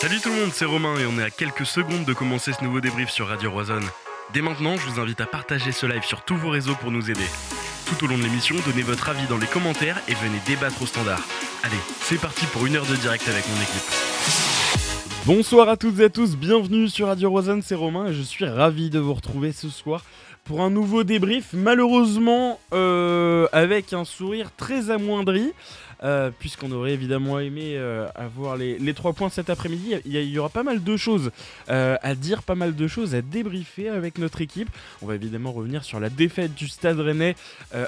Salut tout le monde, c'est Romain et on est à quelques secondes de commencer ce nouveau débrief sur Radio Roison. Dès maintenant, je vous invite à partager ce live sur tous vos réseaux pour nous aider. Tout au long de l'émission, donnez votre avis dans les commentaires et venez débattre au standard. Allez, c'est parti pour une heure de direct avec mon équipe. Bonsoir à toutes et à tous, bienvenue sur Radio Roison, c'est Romain et je suis ravi de vous retrouver ce soir pour un nouveau débrief, malheureusement euh, avec un sourire très amoindri. Euh, puisqu'on aurait évidemment aimé euh, avoir les, les, trois points cet après-midi. Il, y, aura pas mal de choses à dire, pas mal de choses à débriefer avec notre équipe. On va évidemment revenir sur la défaite du Stade Rennais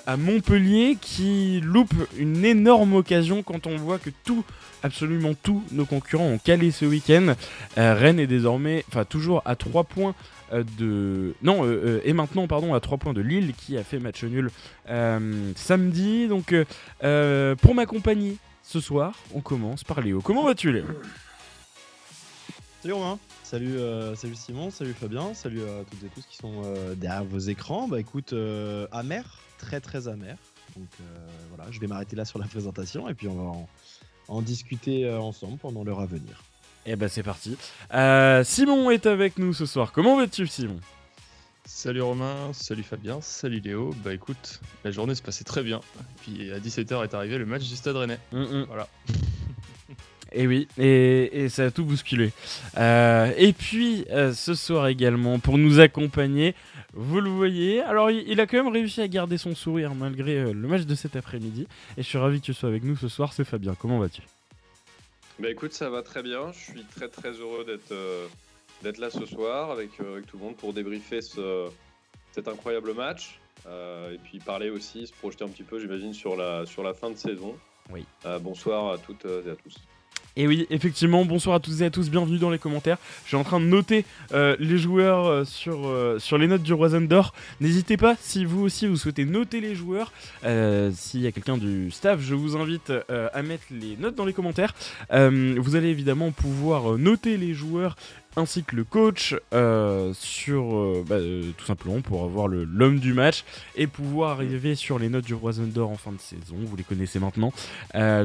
à Montpellier qui loupe une énorme occasion quand on voit que tout, absolument tous nos concurrents ont calé ce week-end. Rennes est désormais, enfin toujours à trois points euh, de non euh, euh, et maintenant pardon à 3 points de Lille qui a fait match nul samedi donc pour m'accompagner ce soir on commence par Léo comment vas-tu Léo? Salut Romain Salut, salut Simon, salut Fabien, salut à toutes et tous qui sont derrière vos écrans. Bah écoute, amer, très très amer. Donc voilà, je vais m'arrêter là sur la présentation et puis on va en discuter ensemble pendant l'heure à venir. Et eh ben c'est parti. Euh, Simon est avec nous ce soir. Comment vas-tu Simon? Salut Romain, salut Fabien, salut Léo. Bah écoute, la journée se passait très bien. Puis à 17h est arrivé le match du Stade Rennais. Mm, mm. Voilà. Et oui, et, ça a tout bousculé. Euh, et puis euh, ce soir également, pour nous accompagner, vous le voyez, alors il, a quand même réussi à garder son sourire malgré le match de cet après-midi. Et je suis ravi que tu sois avec nous ce soir, c'est Fabien. Comment vas-tu? Bah écoute, ça va très bien. Je suis très très heureux d'être euh, d'être là ce soir avec, euh, avec, tout le monde pour débriefer ce, cet incroyable match. Euh, et puis parler aussi, se projeter un petit peu, j'imagine, sur la, sur la fin de saison. Oui. bonsoir à toutes et à tous. Et oui, effectivement, bonsoir à toutes et à tous, bienvenue dans les commentaires. Je suis en train de noter euh, les joueurs euh, sur, euh, sur les notes du Roison d'Or. N'hésitez pas, si vous aussi vous souhaitez noter les joueurs, s'il y a quelqu'un du staff, je vous invite à mettre les notes dans les commentaires. vous allez évidemment pouvoir noter les joueurs ainsi que le coach euh, sur euh, bah, euh, tout simplement pour avoir l'homme du match et pouvoir arriver sur les notes du Roison d'Or en fin de saison. Vous les connaissez maintenant.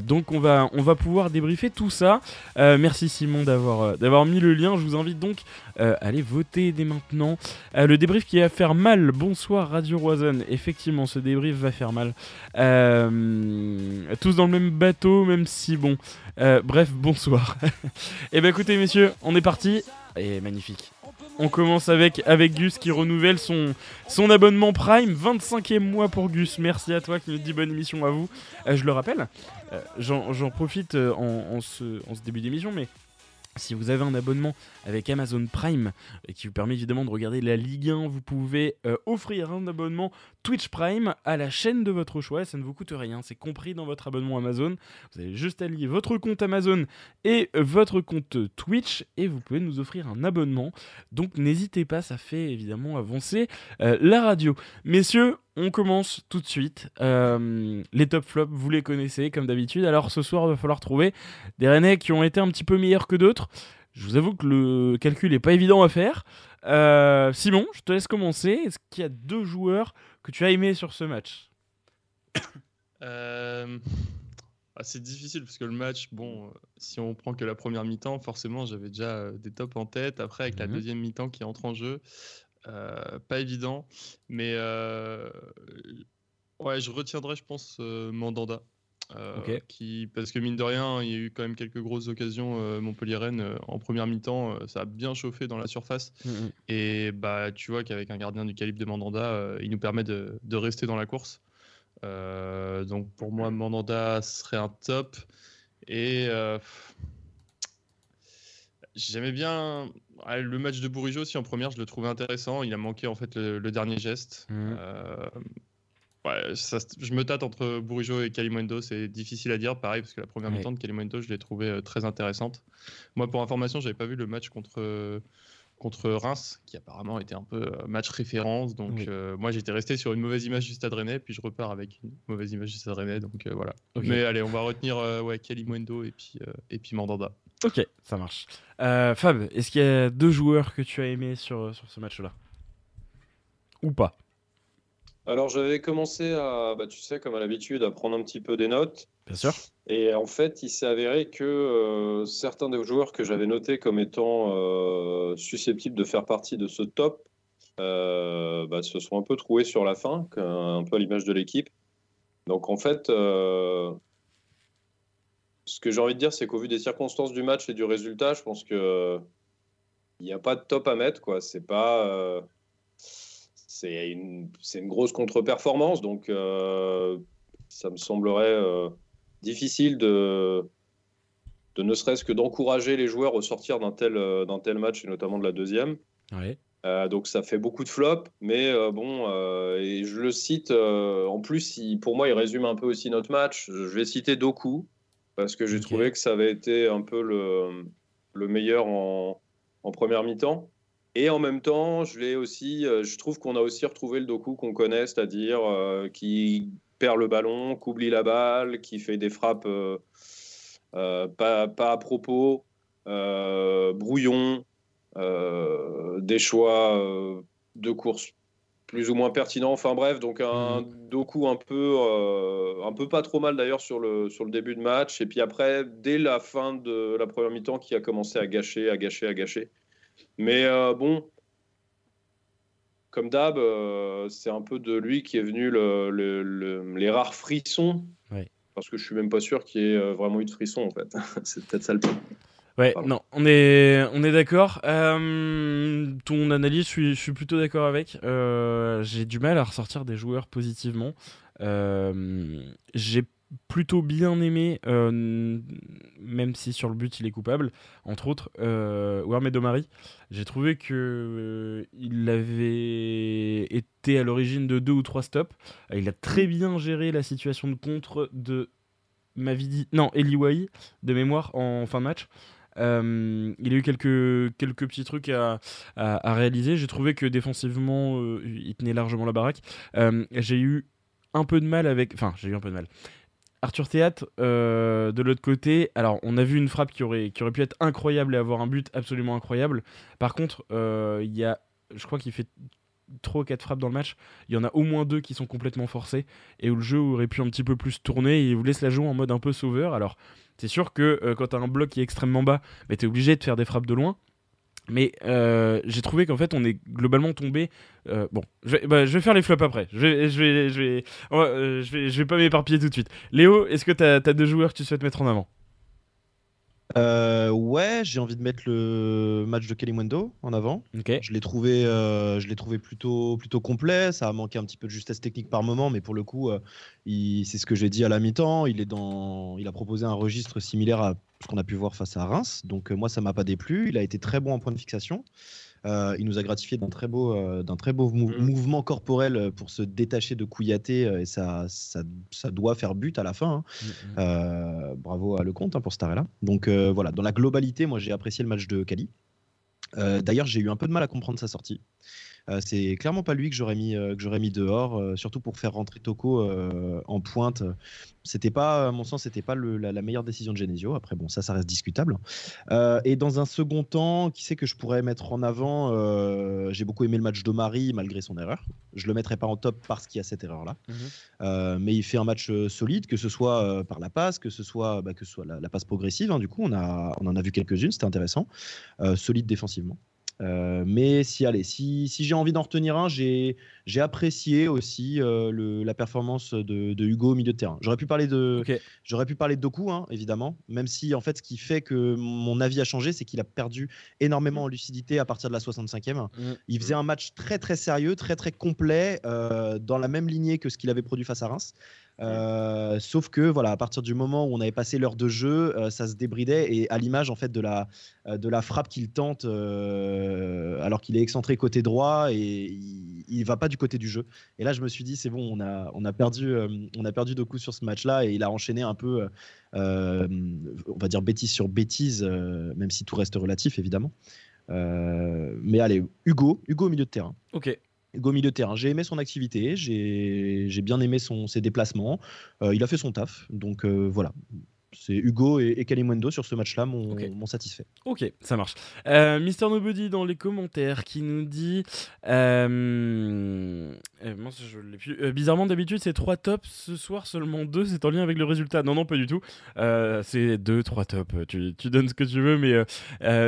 donc on va on va pouvoir débriefer tout ça. merci Simon d'avoir d'avoir mis le lien. Je vous invite donc à aller voter dès maintenant. le débrief qui va faire mal. Bonsoir Radio Roison. Effectivement, ce débrief va faire mal. tous dans le même bateau, même si bon. bref, bonsoir. et eh ben écoutez messieurs, on est parti et magnifique. On commence avec, avec Gus qui renouvelle son, son abonnement Prime. 25e mois pour Gus. Merci à toi qui nous dit bonne émission à vous. Euh, je le rappelle, euh, j'en profite euh, en ce début d'émission, mais si vous avez un abonnement avec Amazon Prime et qui vous permet évidemment de regarder la Ligue 1, vous pouvez euh, offrir un abonnement Twitch Prime à la chaîne de votre choix. Ça ne vous coûte rien, c'est compris dans votre abonnement Amazon. Vous avez juste à lier votre compte Amazon et votre compte Twitch et vous pouvez nous offrir un abonnement. Donc n'hésitez pas, ça fait évidemment avancer euh, la radio. Messieurs, on commence tout de suite. Euh, les top flops, vous les connaissez comme d'habitude. Alors ce soir, il va falloir trouver des Rennais qui ont été un petit peu meilleurs que d'autres. Je vous avoue que le calcul n'est pas évident à faire. Euh, Simon, je te laisse commencer. Est-ce qu'il y a deux joueurs que tu as aimés sur ce match euh... Ah, c'est difficile parce que le match, bon, si on prend que la première mi-temps, forcément, j'avais déjà des tops en tête. Après, avec la mhm. deuxième mi-temps qui entre en jeu, pas évident, mais euh, ouais, je retiendrai, je pense, euh, Mandanda. qui, parce que mine de rien, il y a eu quand même quelques grosses occasions Montpellier-Rennes en première mi-temps. ça a bien chauffé dans la surface. Mm, mm. Et bah, tu vois qu'avec un gardien du calibre de Mandanda, il nous permet de, de, rester dans la course. donc pour moi, Mandanda serait un top. Et J'aimais bien le match de Bourigeau aussi en première, je le trouvais intéressant. Il a manqué en fait le, dernier geste. Mmh. Euh, ouais, je me tâte entre Bourigeau et Kalimundo, c'est difficile à dire. Pareil, parce que la première mi-temps de Kalimundo, je l'ai trouvé euh, très intéressante. Moi, pour information, j'avais pas vu le match contre contre Reims, qui apparemment était un peu euh, match référence. Donc euh, moi j'étais resté sur une mauvaise image du Stade Rennais, puis je repars avec une mauvaise image du Stade Rennais. Donc euh, voilà. Mais allez, on va retenir ouais, Mwendo et puis, et puis Mandanda. Ok, ça marche. Fab, est-ce qu'il y a deux joueurs que tu as aimés sur, sur ce match-là? Ou pas? Alors j'avais commencé à, bah, tu sais, comme à l'habitude, à prendre un petit peu des notes. Bien sûr. Et en fait, il s'est avéré que euh, certains des joueurs que j'avais notés comme étant euh, susceptibles de faire partie de ce top euh, bah, se sont un peu trouvés sur la fin, un peu à l'image de l'équipe. Donc en fait, ce que j'ai envie de dire, c'est qu'au vu des circonstances du match et du résultat, je pense que il n'y a pas de top à mettre. Quoi. C'est pas c'est une, une, grosse contre-performance, donc euh, ça me semblerait euh, difficile de, de ne serait-ce que d'encourager les joueurs au sortir d'un tel, euh, d'un tel match, et notamment de la deuxième. donc ça fait beaucoup de flops, mais bon, et je le cite, en plus, pour moi, il résume un peu aussi notre match. Je vais citer Doku, parce que j'ai trouvé que ça avait été un peu le, le meilleur en, en première mi-temps. Et en même temps, je l'ai aussi, euh, je trouve qu'on a aussi retrouvé le Doku qu'on connaît, c'est-à-dire euh, qui perd le ballon, qu'oublie la balle, qui fait des frappes euh, pas, pas, à propos, brouillon, des choix de course plus ou moins pertinents. Enfin bref, donc un mmh. Doku un peu, un peu pas trop mal d'ailleurs sur le, sur le début de match. Et puis après, dès la fin de la première mi-temps, qui a commencé à gâcher, à gâcher, à gâcher. Mais euh, bon, comme d'hab, euh, c'est un peu de lui qui est venu les rares frissons. Parce que je suis même pas sûr qu'il y ait euh, vraiment eu de frissons en fait. c'est peut-être ça le point. Ouais, non, on est, on est d'accord. ton analyse, je suis, plutôt d'accord avec. j'ai du mal à ressortir des joueurs positivement. j'ai plutôt bien aimé, euh, même si sur le but il est coupable, entre autres, euh, Warmed Omari. J'ai trouvé que euh, il avait été à l'origine de deux ou trois stops. Il a très bien géré la situation de contre de Mavidi, non, Eliwai de mémoire en fin de match. il a eu quelques, quelques petits trucs à, à, réaliser. J'ai trouvé que défensivement, il tenait largement la baraque. j'ai eu un peu de mal avec. Enfin, j'ai eu un peu de mal. Arthur Théâtre, euh, de l'autre côté, alors on a vu une frappe qui aurait, qui aurait pu être incroyable et avoir un but absolument incroyable. Par contre, euh, il y a, je crois qu'il fait 3 ou 4 frappes dans le match. Il y en a au moins deux qui sont complètement forcés et où le jeu aurait pu un petit peu plus tourner et il vous laisse la jouer en mode un peu sauveur. Alors, c'est sûr que euh, quand tu as un bloc qui est extrêmement bas, bah, tu es obligé de faire des frappes de loin. Mais euh, j'ai trouvé qu'en fait, on est globalement tombé. Euh, bon, je vais, bah, je vais, faire les flops après. Je vais, je vais, je vais pas m'éparpiller tout de suite. Léo, est-ce que tu as, as, deux joueurs que tu souhaites mettre en avant? Euh, ouais, j'ai envie de mettre le match de Kalimwendo en avant. Je l'ai trouvé, euh, je l'ai trouvé plutôt, plutôt complet. Ça a manqué un petit peu de justesse technique par moment, mais pour le coup, euh, c'est ce que j'ai dit à la mi-temps. Il est dans, il a proposé un registre similaire à ce qu'on a pu voir face à Reims. Donc moi, ça m'a pas déplu. Il a été très bon en point de fixation. Euh, il nous a gratifié d'un très beau, euh, d'un très beau mm. mouvement corporel euh, pour se détacher de Kouyaté et ça, ça, ça, doit faire but à la fin. Hein. Mm, mm. bravo à Lecomte hein, pour cet arrêt-là. Donc voilà, dans la globalité, moi j'ai apprécié le match de Cali. D'ailleurs, j'ai eu un peu de mal à comprendre sa sortie. Euh, c'est clairement pas lui que j'aurais mis, euh, que j'aurais mis dehors, euh, surtout pour faire rentrer Toko en pointe. C'était pas, à mon sens, c'était pas la, meilleure décision de Genesio. Après, bon, ça, ça reste discutable. et dans un second temps, qui sait que je pourrais mettre en avant J'ai beaucoup aimé le match de Marie malgré son erreur. Je le mettrai pas en top parce qu'il y a cette erreur-là. Mhm. mais il fait un match solide, que ce soit par la passe, que ce soit, bah, que ce soit la, passe progressive. Hein, du coup, on, a, on en a vu quelques-unes, c'était intéressant. solide défensivement. Euh, mais si, allez, si, si j'ai envie d'en retenir un, j'ai apprécié aussi euh, le, la performance de, de, Hugo au milieu de terrain. J'aurais pu parler de, j'aurais pu parler de Doku, hein, évidemment, même si en fait, ce qui fait que mon avis a changé, c'est qu'il a perdu énormément en lucidité à partir de la 65e. Mm. Il faisait un match très très sérieux, très très complet, euh, dans la même lignée que ce qu'il avait produit face à Reims. Euh, sauf que voilà, à partir du moment où on avait passé l'heure de jeu, euh, ça se débridait et à l'image en fait de la euh, de la frappe qu'il tente alors qu'il est excentré côté droit et il, il, va pas du côté du jeu. Et là, je me suis dit c'est bon, on a on a perdu on a perdu sur ce match-là et il a enchaîné un peu, on va dire bêtise sur bêtise, même si tout reste relatif évidemment. mais allez, Hugo, Hugo au milieu de terrain. Ok. Milieu de terrain. J'ai aimé son activité, j'ai bien aimé ses déplacements. Euh, il a fait son taf. Donc euh, voilà. C'est Hugo et, et sur ce match-là m'ont satisfait. Ok, ça marche. Euh, Mister Nobody dans les commentaires qui nous dit euh, euh, je bizarrement d'habitude c'est trois tops, ce soir seulement deux, c'est en lien avec le résultat. Non non pas du tout. c'est deux trois tops. Tu, tu, donnes ce que tu veux, mais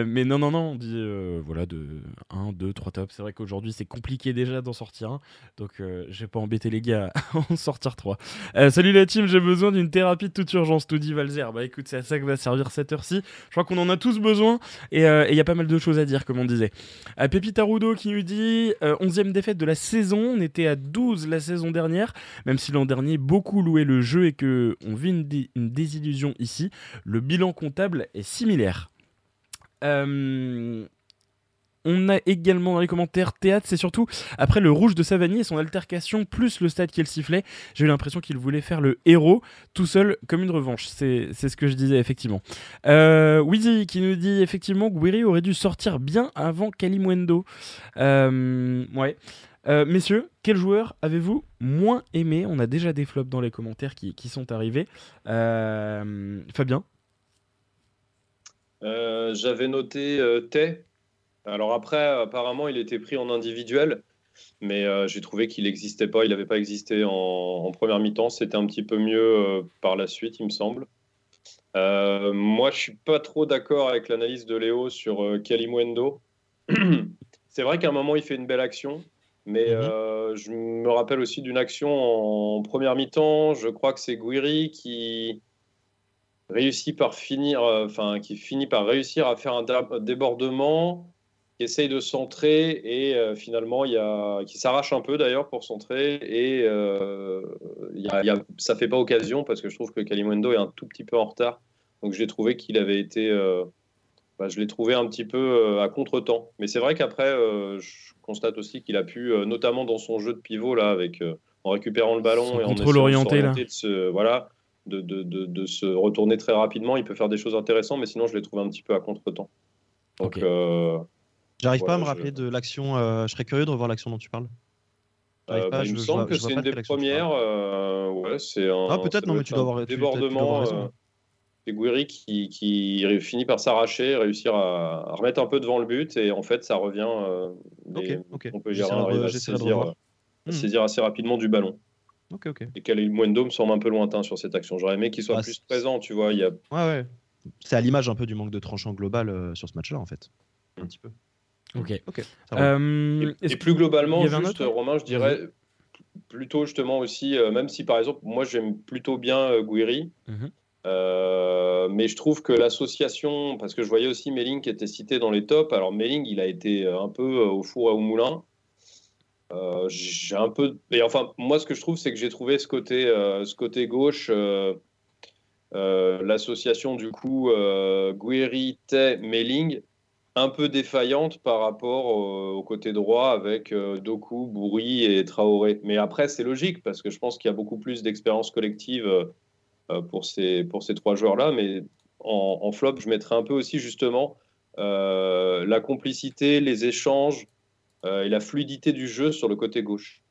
mais non non non on dit voilà de un deux trois tops. C'est vrai qu'aujourd'hui c'est compliqué déjà d'en sortir un, donc je vais pas embêter les gars à en sortir trois. salut la team, j'ai besoin d'une thérapie de toute urgence. Tout dit Bah écoute, c'est à ça que va servir cette heure-ci. Je crois qu'on en a tous besoin et il euh, y a pas mal de choses à dire, comme on disait. À Pépita Rudo qui nous dit 11e euh, défaite de la saison. On était à 12 la saison dernière, même si l'an dernier beaucoup louaient le jeu et que on vit une, désillusion ici. Le bilan comptable est similaire. Euh, on a également dans les commentaires théâtre, c'est surtout après le rouge de Savani et son altercation plus le stade qui le sifflait. J'ai eu l'impression qu'il voulait faire le héros tout seul comme une revanche. C'est ce que je disais effectivement. Euh, qui nous dit effectivement que Guiri aurait dû sortir bien avant Kalimwendo. Euh, ouais. Euh, messieurs, quel joueur avez-vous moins aimé? On a déjà des flops dans les commentaires qui, sont arrivés. Euh, Fabien? J'avais noté Tay alors après, apparemment, il était pris en individuel, mais euh, j'ai trouvé qu'il n'existait pas, il n'avait pas existé en, première mi-temps. C'était un petit peu mieux euh, par la suite, il me semble. Euh, moi, je suis pas trop d'accord avec l'analyse de Léo sur Kalimuendo. C'est vrai qu'à un moment, il fait une belle action, mais mhm. je me rappelle aussi d'une action en première mi-temps. Je crois que c'est Guiri qui réussit par finir, enfin qui finit par réussir à faire un débordement qui essaye de centrer et euh, finalement il y a, qui s'arrache un peu d'ailleurs pour centrer et euh, il y a, ça fait pas occasion parce que je trouve que Kalimundo est un tout petit peu en retard. Donc j'ai trouvé qu'il avait été, euh, bah, je l'ai trouvé un petit peu à contre-temps. Mais c'est vrai qu'après, je constate aussi qu'il a pu, notamment dans son jeu de pivot là, avec en récupérant le ballon et en contrôle orienté là. De se, voilà, de, de, de, se retourner très rapidement, il peut faire des choses intéressantes, mais sinon je l'ai trouvé un petit peu à contre-temps. Donc J'arrive pas à me rappeler de l'action. Euh, je serais curieux de revoir l'action dont tu parles. Euh, bah, il me semble que c'est une des premières. Euh, ouais, c'est un. Ah, peut-être, non, mais tu dois avoir. Débordement. C'est Guiri qui, qui, finit par s'arracher, réussir à, remettre un peu devant le but, et en fait, ça revient. On peut gérer, arrive à, saisir, hmm. saisir assez rapidement du ballon. Ok, ok. Et Kalimundo me semble un peu lointain sur cette action. J'aurais aimé qu'il soit bah, plus présent, tu vois. Il y a... Ouais, ouais. C'est à l'image un peu du manque de tranchant global sur ce match-là, en fait. Un petit peu. Ok. Euh, et, plus globalement, juste, Romain, je dirais plutôt justement aussi, euh, même si par exemple, moi j'aime plutôt bien euh, Guiri, mhm. mais je trouve que l'association, parce que je voyais aussi Melling qui était cité dans les tops, alors Melling il a été un peu au four à au moulin. j'ai un peu. Et enfin, moi ce que je trouve, c'est que j'ai trouvé ce côté, ce côté gauche. l'association du coup Guiri, Tay, Melling un peu défaillante par rapport au, côté droit avec euh, Doku, Bouri et Traoré. Mais après, c'est logique parce que je pense qu'il y a beaucoup plus d'expérience collective euh, euh, pour, ces, pour ces trois joueurs-là. Mais en, flop, je mettrais un peu aussi justement la complicité, les échanges et la fluidité du jeu sur le côté gauche.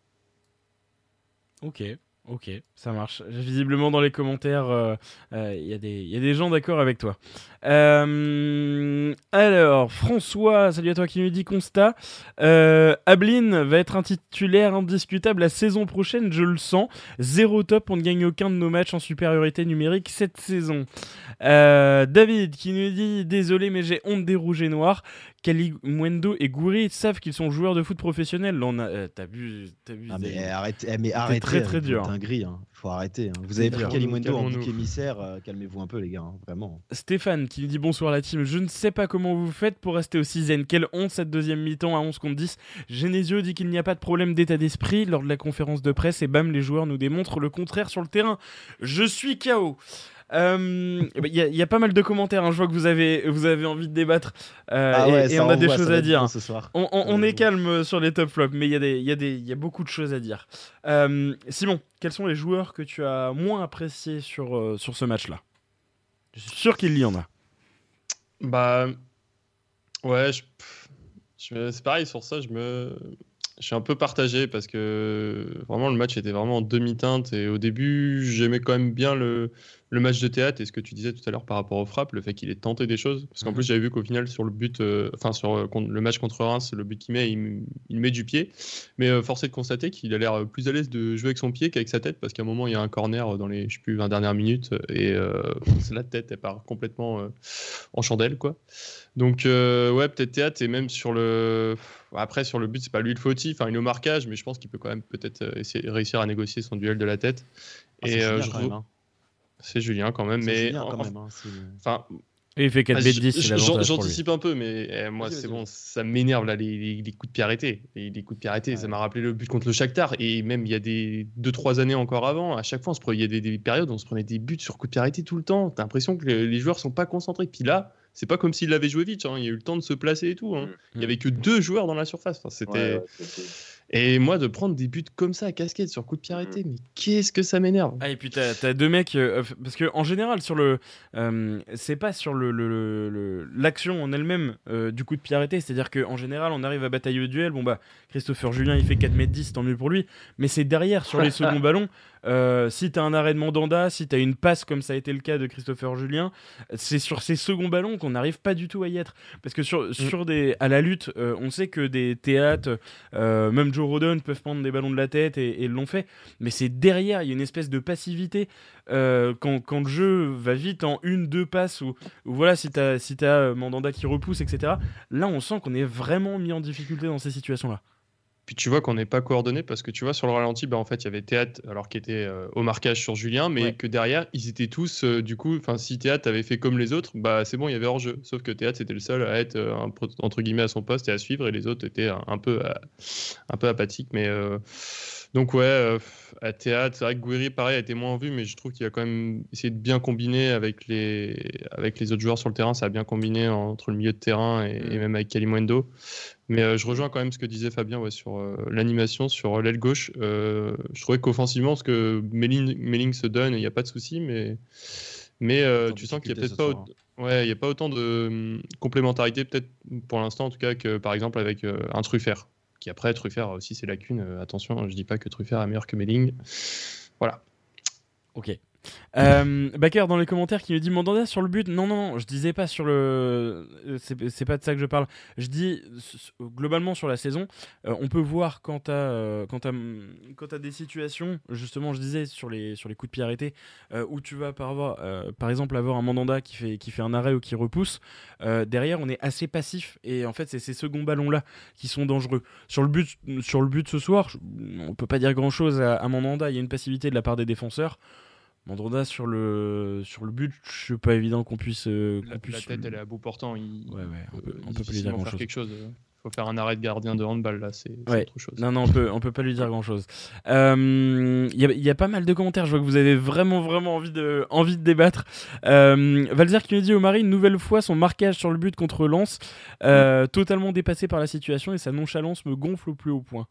Ok. Ok, ça marche. Visiblement dans les commentaires, il euh, euh, y, y, a des gens d'accord avec toi. Euh, alors, François, salut à toi qui nous dit constat. Ablin va être un titulaire indiscutable la saison prochaine, je le sens. Zéro top, on ne gagne aucun de nos matchs en supériorité numérique cette saison. David qui nous dit désolé mais j'ai honte des rouges et noirs. Mwendo et Goury savent qu'ils sont joueurs de foot professionnels. Là, on a, euh, t'as vu, t'as vu. Ah, mais arrêtez, eh, mais arrêtez, très très dur. C'est dinguerie, hein. Faut arrêter. Hein. Vous avez pris Kalimwendo en bouc émissaire. Euh, calmez-vous un peu, les gars, hein, vraiment. Stéphane qui nous dit bonsoir la team. Je ne sais pas comment vous faites pour rester aussi zen. Quelle honte cette deuxième mi-temps à 11 contre 10. Genesio dit qu'il n'y a pas de problème d'état d'esprit lors de la conférence de presse et bam, les joueurs nous démontrent le contraire sur le terrain. Je suis KO. Il euh, ben, y, a pas mal de commentaires. Hein. Je vois que vous avez, vous avez envie de débattre euh, ah et, on a des choses à dire. Ce soir. On, est calme sur les top flops, mais il y, a des, y, a des, y a beaucoup de choses à dire. Euh, Simon, quels sont les joueurs que tu as moins appréciés sur, sur ce match-là? Je suis sûr qu'il y en a. Bah. Ouais, c'est pareil sur ça. Je me. Je suis un peu partagé parce que vraiment le match était vraiment en demi-teinte et au début j'aimais quand même bien le, le match de théâtre et ce que tu disais tout à l'heure par rapport aux frappes, le fait qu'il ait tenté des choses. Parce qu'en Mhm. plus, j'avais vu qu'au final, sur le but, euh, enfin, sur euh, le match contre Reims, le but qu'il met, il, il met du pied. Mais euh, force est de constater qu'il a l'air euh, plus à l'aise de jouer avec son pied qu'avec sa tête, parce qu'à un moment, il y a un corner dans les, je sais plus, 20 dernières minutes, et la tête, elle part complètement en chandelle, quoi. Donc, ouais, peut-être théâtre, et même sur le. Après, sur le but, c'est pas lui le fautif, enfin, il est au marquage, mais je pense qu'il peut quand même peut-être réussir à négocier son duel de la tête. Ah, et je quand re- même, hein. C'est Julien quand même, mais Julien, en- quand en- même, hein, enfin, il fait 4 ah, b j- 10, c'est j- l'avantage pour lui. J'anticipe un peu, mais eh, moi, c'est bon, ça m'énerve là, les, les- les coups de pied arrêtés. Les, les coups de pied arrêtés, ça m'a rappelé le but contre le Shakhtar. Et même il y a des 2-3 années encore avant, à chaque fois, on se prenait- il y a des, des périodes où on se prenait des buts sur coups de pied arrêtés tout le temps. T'as l'impression que les, joueurs sont pas concentrés. Puis là, c'est pas comme s'il avait joué vite. hein. Il y a eu le temps de se placer et tout. hein. Mm. Il y avait que deux joueurs dans la surface. Enfin, c'était. Ouais, ouais, c'est- Et moi, de prendre des buts comme ça à casquette sur coup de pied arrêté, mais qu'est-ce que ça m'énerve. Ah, et puis t'as as deux mecs euh, parce que en général sur le euh, c'est pas sur le le- le- l'action en elle-même euh, du coup de pied arrêté. C'est à dire qu'en général on arrive à batailler au duel. Bon bah Christopher Julien il fait 4 m 10 tant mieux pour lui. Mais c'est derrière sur les seconds ballons euh, si t'as un arrêt de Mandanda si t'as une passe comme ça a été le cas de Christopher Julien c'est sur ces seconds ballons qu'on n'arrive pas du tout à y être parce que sur, sur des à la lutte euh, on sait que des théâtres euh, même Joe Rodon peuvent prendre des ballons de la tête et, et l'ont fait mais c'est derrière, il y a une espèce de passivité quand, quand le jeu va vite en une, deux passes, ou, ou voilà, si t'as si as Mandanda qui repousse, etc. Là, on sent qu'on est vraiment mis en difficulté dans ces situations-là. Puis tu vois qu'on n'est pas coordonné parce que tu vois sur le ralenti, bah, en fait il y avait Théâtre alors qui était euh, au marquage sur Julien, mais Ouais. que derrière ils étaient tous euh, du coup, enfin si Théâtre avait fait comme les autres, bah c'est bon il y avait hors jeu. Sauf que Théâtre c'était le seul à être euh, un entre guillemets à son poste et à suivre et les autres étaient un, un peu euh, un peu apathiques. Mais euh, donc ouais, euh, à Théâtre c'est vrai que Gouiri pareil a été moins vu, mais je trouve qu'il a quand même essayé de bien combiner avec les avec les autres joueurs sur le terrain, ça a bien combiné entre le milieu de terrain et, et même avec Kalimundo. Mais euh, je rejoins quand même ce que disait Fabien ouais, sur euh, l'animation, sur l'aile gauche. Je trouvais qu'offensivement, ce que Melling, se donne, il n'y a pas de souci, mais, mais En tu sens qu'il n'y a peut-être pas, au- ouais, il y a pas autant de hum, complémentarité, peut-être pour l'instant en tout cas, que par exemple avec un Truffert. Qui après, Truffert a aussi ses lacunes. Euh, attention, je dis pas que Truffert est meilleur que Melling. Voilà. Ok. Euh, Baker dans les commentaires qui me dit Mandanda sur le but. Non, non, je disais pas sur le. euh, C'est pas de ça que je parle. Je dis globalement sur la saison, euh, on peut voir quand t'as quand des situations, justement, je disais sur les, sur les coups de pied arrêtés, où tu vas par, par exemple avoir un Mandanda qui fait, qui fait un arrêt ou qui repousse. derrière, on est assez passif et en fait, c'est ces seconds ballons-là qui sont dangereux. Sur le but, sur le but ce soir, on peut pas dire grand-chose à, à Mandanda. Il y a une passivité de la part des défenseurs. Mandanda sur le sur le but, je suis pas évident qu'on puisse, euh, La, puisse la tête, elle est à bout portant. Il, Ouais, ouais, on peut- euh, on peut pas lui dire faire grand-chose. quelque chose. Il faut faire un arrêt de gardien de handball, là, c'est Ouais. autre chose. Non, non, on peut, on peut pas lui dire grand chose. Il y, a- y a pas mal de commentaires. Je vois que vous avez vraiment, vraiment envie de, envie de débattre. Euh, Valzer qui nous dit au Marie, une nouvelle fois, son marquage sur le but contre Lens, euh, totalement dépassé par la situation et sa nonchalance me gonfle au plus haut point.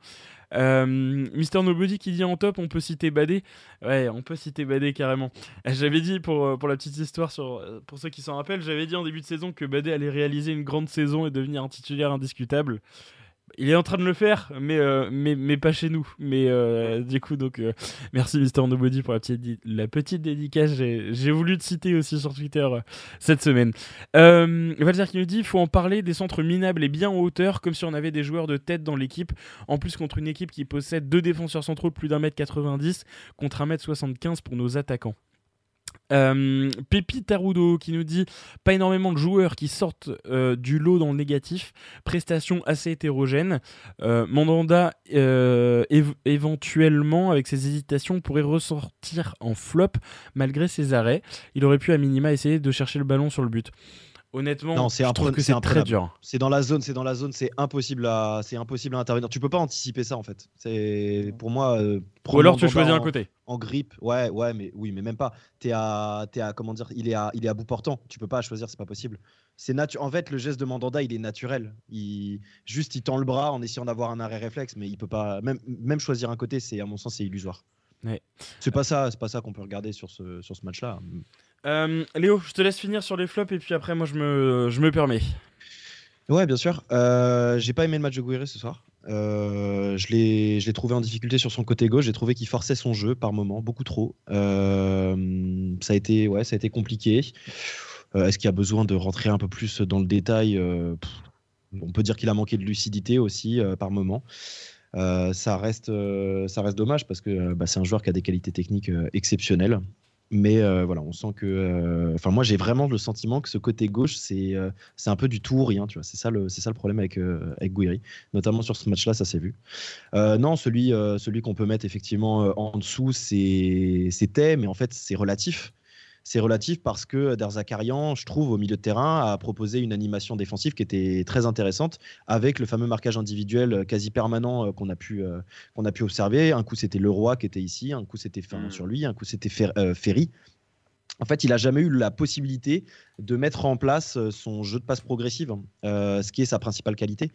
Euh, Mister Nobody qui dit en top, on peut citer Badé. Ouais, on peut citer Badé carrément. J'avais dit pour, euh, pour la petite histoire, sur, euh, pour ceux qui s'en rappellent, j'avais dit en début de saison que Badé allait réaliser une grande saison et devenir un titulaire indiscutable. Il est en train de le faire, mais, euh, mais, mais pas chez nous. Mais euh, du coup, donc, euh, merci Mister Nobody pour la petite, la petite dédicace. J'ai voulu te citer aussi sur Twitter cette semaine. Euh, Valzer qui nous dit faut en parler des centres minables et bien en hauteur, comme si on avait des joueurs de tête dans l'équipe. En plus, contre une équipe qui possède deux défenseurs centraux de plus d'un mètre 90 contre un mètre 75 pour nos attaquants. Euh, Pépi qui nous dit pas énormément de joueurs qui sortent euh, du lot dans le négatif, prestation assez hétérogène. Euh, Mandanda euh, év- éventuellement avec ses hésitations pourrait ressortir en flop malgré ses arrêts. Il aurait pu à minima essayer de chercher le ballon sur le but. Honnêtement, Non, je trouve que c'est très dur. C'est dans la zone, c'est dans la zone, c'est impossible à, c'est impossible à intervenir. Tu peux pas anticiper ça en fait. C'est pour moi. euh, Ou alors tu choisis un côté. en grippe, ouais, ouais, mais oui, mais même pas. T'es à, t'es à, comment dire, il est à, il est à bout portant. Tu peux pas choisir, c'est pas possible. C'est natu- En fait, le geste de Mandanda, il est naturel. Il juste, il tend le bras en essayant d'avoir un arrêt réflexe, mais il peut pas. Même, même choisir un côté, c'est à mon sens, c'est illusoire. Ouais. C'est pas ça, c'est pas ça qu'on peut regarder sur ce, sur ce match-là. Euh, Léo, je te laisse finir sur les flops et puis après moi je me, permets. Ouais, bien sûr. Euh, j'ai pas aimé le match de Gouiri ce soir. je l'ai trouvé en difficulté sur son côté gauche. J'ai trouvé qu'il forçait son jeu par moment, beaucoup trop. ça, a été, ouais, ça a été compliqué. Est-ce qu'il y a besoin de rentrer un peu plus dans le détail On peut dire qu'il a manqué de lucidité aussi par moment. ça, reste, ça reste dommage parce que bah, c'est un joueur qui a des qualités techniques exceptionnelles. Mais euh, voilà, on sent que. Euh, enfin, moi, j'ai vraiment le sentiment que ce côté gauche, c'est euh, c'est un peu du tout ou rien. Tu vois, c'est ça le ça le problème avec avec Gouiri, notamment sur ce match-là, ça s'est vu. non, celui celui qu'on peut mettre effectivement en dessous, c'est c'était, mais en fait, c'est relatif c'est relatif parce que Derzakarian, je trouve, au milieu de terrain, a proposé une animation défensive qui était très intéressante avec le fameux marquage individuel euh, quasi permanent euh, qu'on a, pu, euh, qu'on a pu observer. Un coup, c'était Leroy qui était ici, un coup, c'était mmh. sur lui, un coup, c'était Ferry. En fait, il n'a jamais eu la possibilité de mettre en place son jeu de passe progressive, ce qui est sa principale qualité.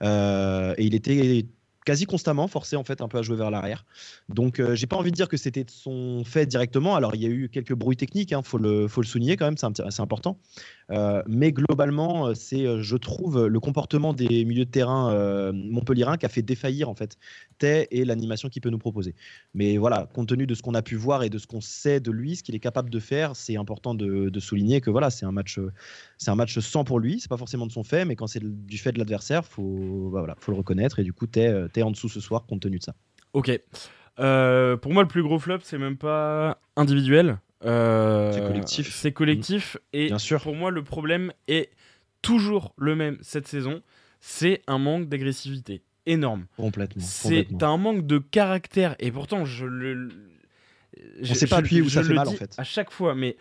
et il était quasi constamment forcé en fait un peu à jouer vers l'arrière. Donc euh, j'ai pas envie de dire que c'était son fait directement. Alors il y a eu quelques bruits techniques, hein, faut, le, faut le souligner quand même, c'est important. Euh, mais globalement, euh, c'est, je trouve, le comportement des milieux de terrain euh, montpellierins qui a fait défaillir en fait Tay et l'animation qu'il peut nous proposer. Mais voilà, compte tenu de ce qu'on a pu voir et de ce qu'on sait de lui, ce qu'il est capable de faire, c'est important de, souligner que voilà, c'est un match, c'est un match sans pour lui. C'est pas forcément de son fait, mais quand c'est du fait de l'adversaire, faut, bah voilà, faut le reconnaître. Et du coup, Tay, en dessous ce soir compte tenu de ça. Ok. pour moi, le plus gros flop, c'est même pas individuel. Euh, c'est collectif. C'est collectif. Et Bien sûr. pour moi, le problème est toujours le même cette saison. C'est un manque d'agressivité énorme. Complètement. C'est un manque de caractère. Et pourtant, je le. Je, On sait pas appuyer où ça fait mal en fait. À chaque fois, mais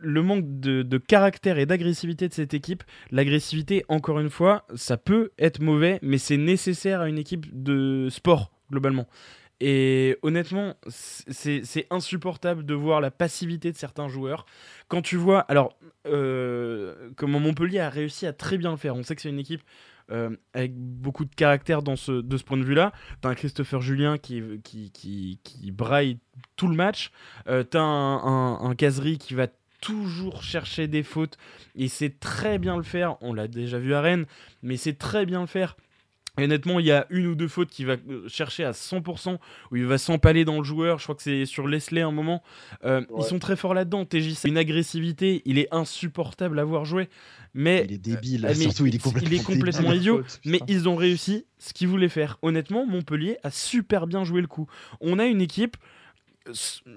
le manque de, de caractère et d'agressivité de cette équipe, l'agressivité, encore une fois, ça peut être mauvais, mais c'est nécessaire à une équipe de sport globalement. Et honnêtement, c'est insupportable de voir la passivité de certains joueurs. Quand tu vois, alors, euh, comment Montpellier a réussi à très bien le faire. On sait que c'est une équipe euh, avec beaucoup de caractère dans ce, de ce point de vue-là. T'as un Christopher Julien qui, qui, qui, qui braille tout le match. Euh, T'as un, un, qui va toujours chercher des fautes. Et c'est très bien le faire. On l'a déjà vu à Rennes, mais c'est très bien le faire honnêtement, il y a une ou deux fautes qu'il va euh, chercher à 100%, où il va s'empaler dans le joueur. Je crois que c'est sur Leslie un moment. Euh, ils sont très forts là-dedans. TJ, c'est une agressivité. Il est insupportable à voir jouer. Mais, il est débile, euh, surtout il est complètement, il est complètement idiot. mais ils ont réussi ce qu'ils voulaient faire. Honnêtement, Montpellier a super bien joué le coup. On a une équipe,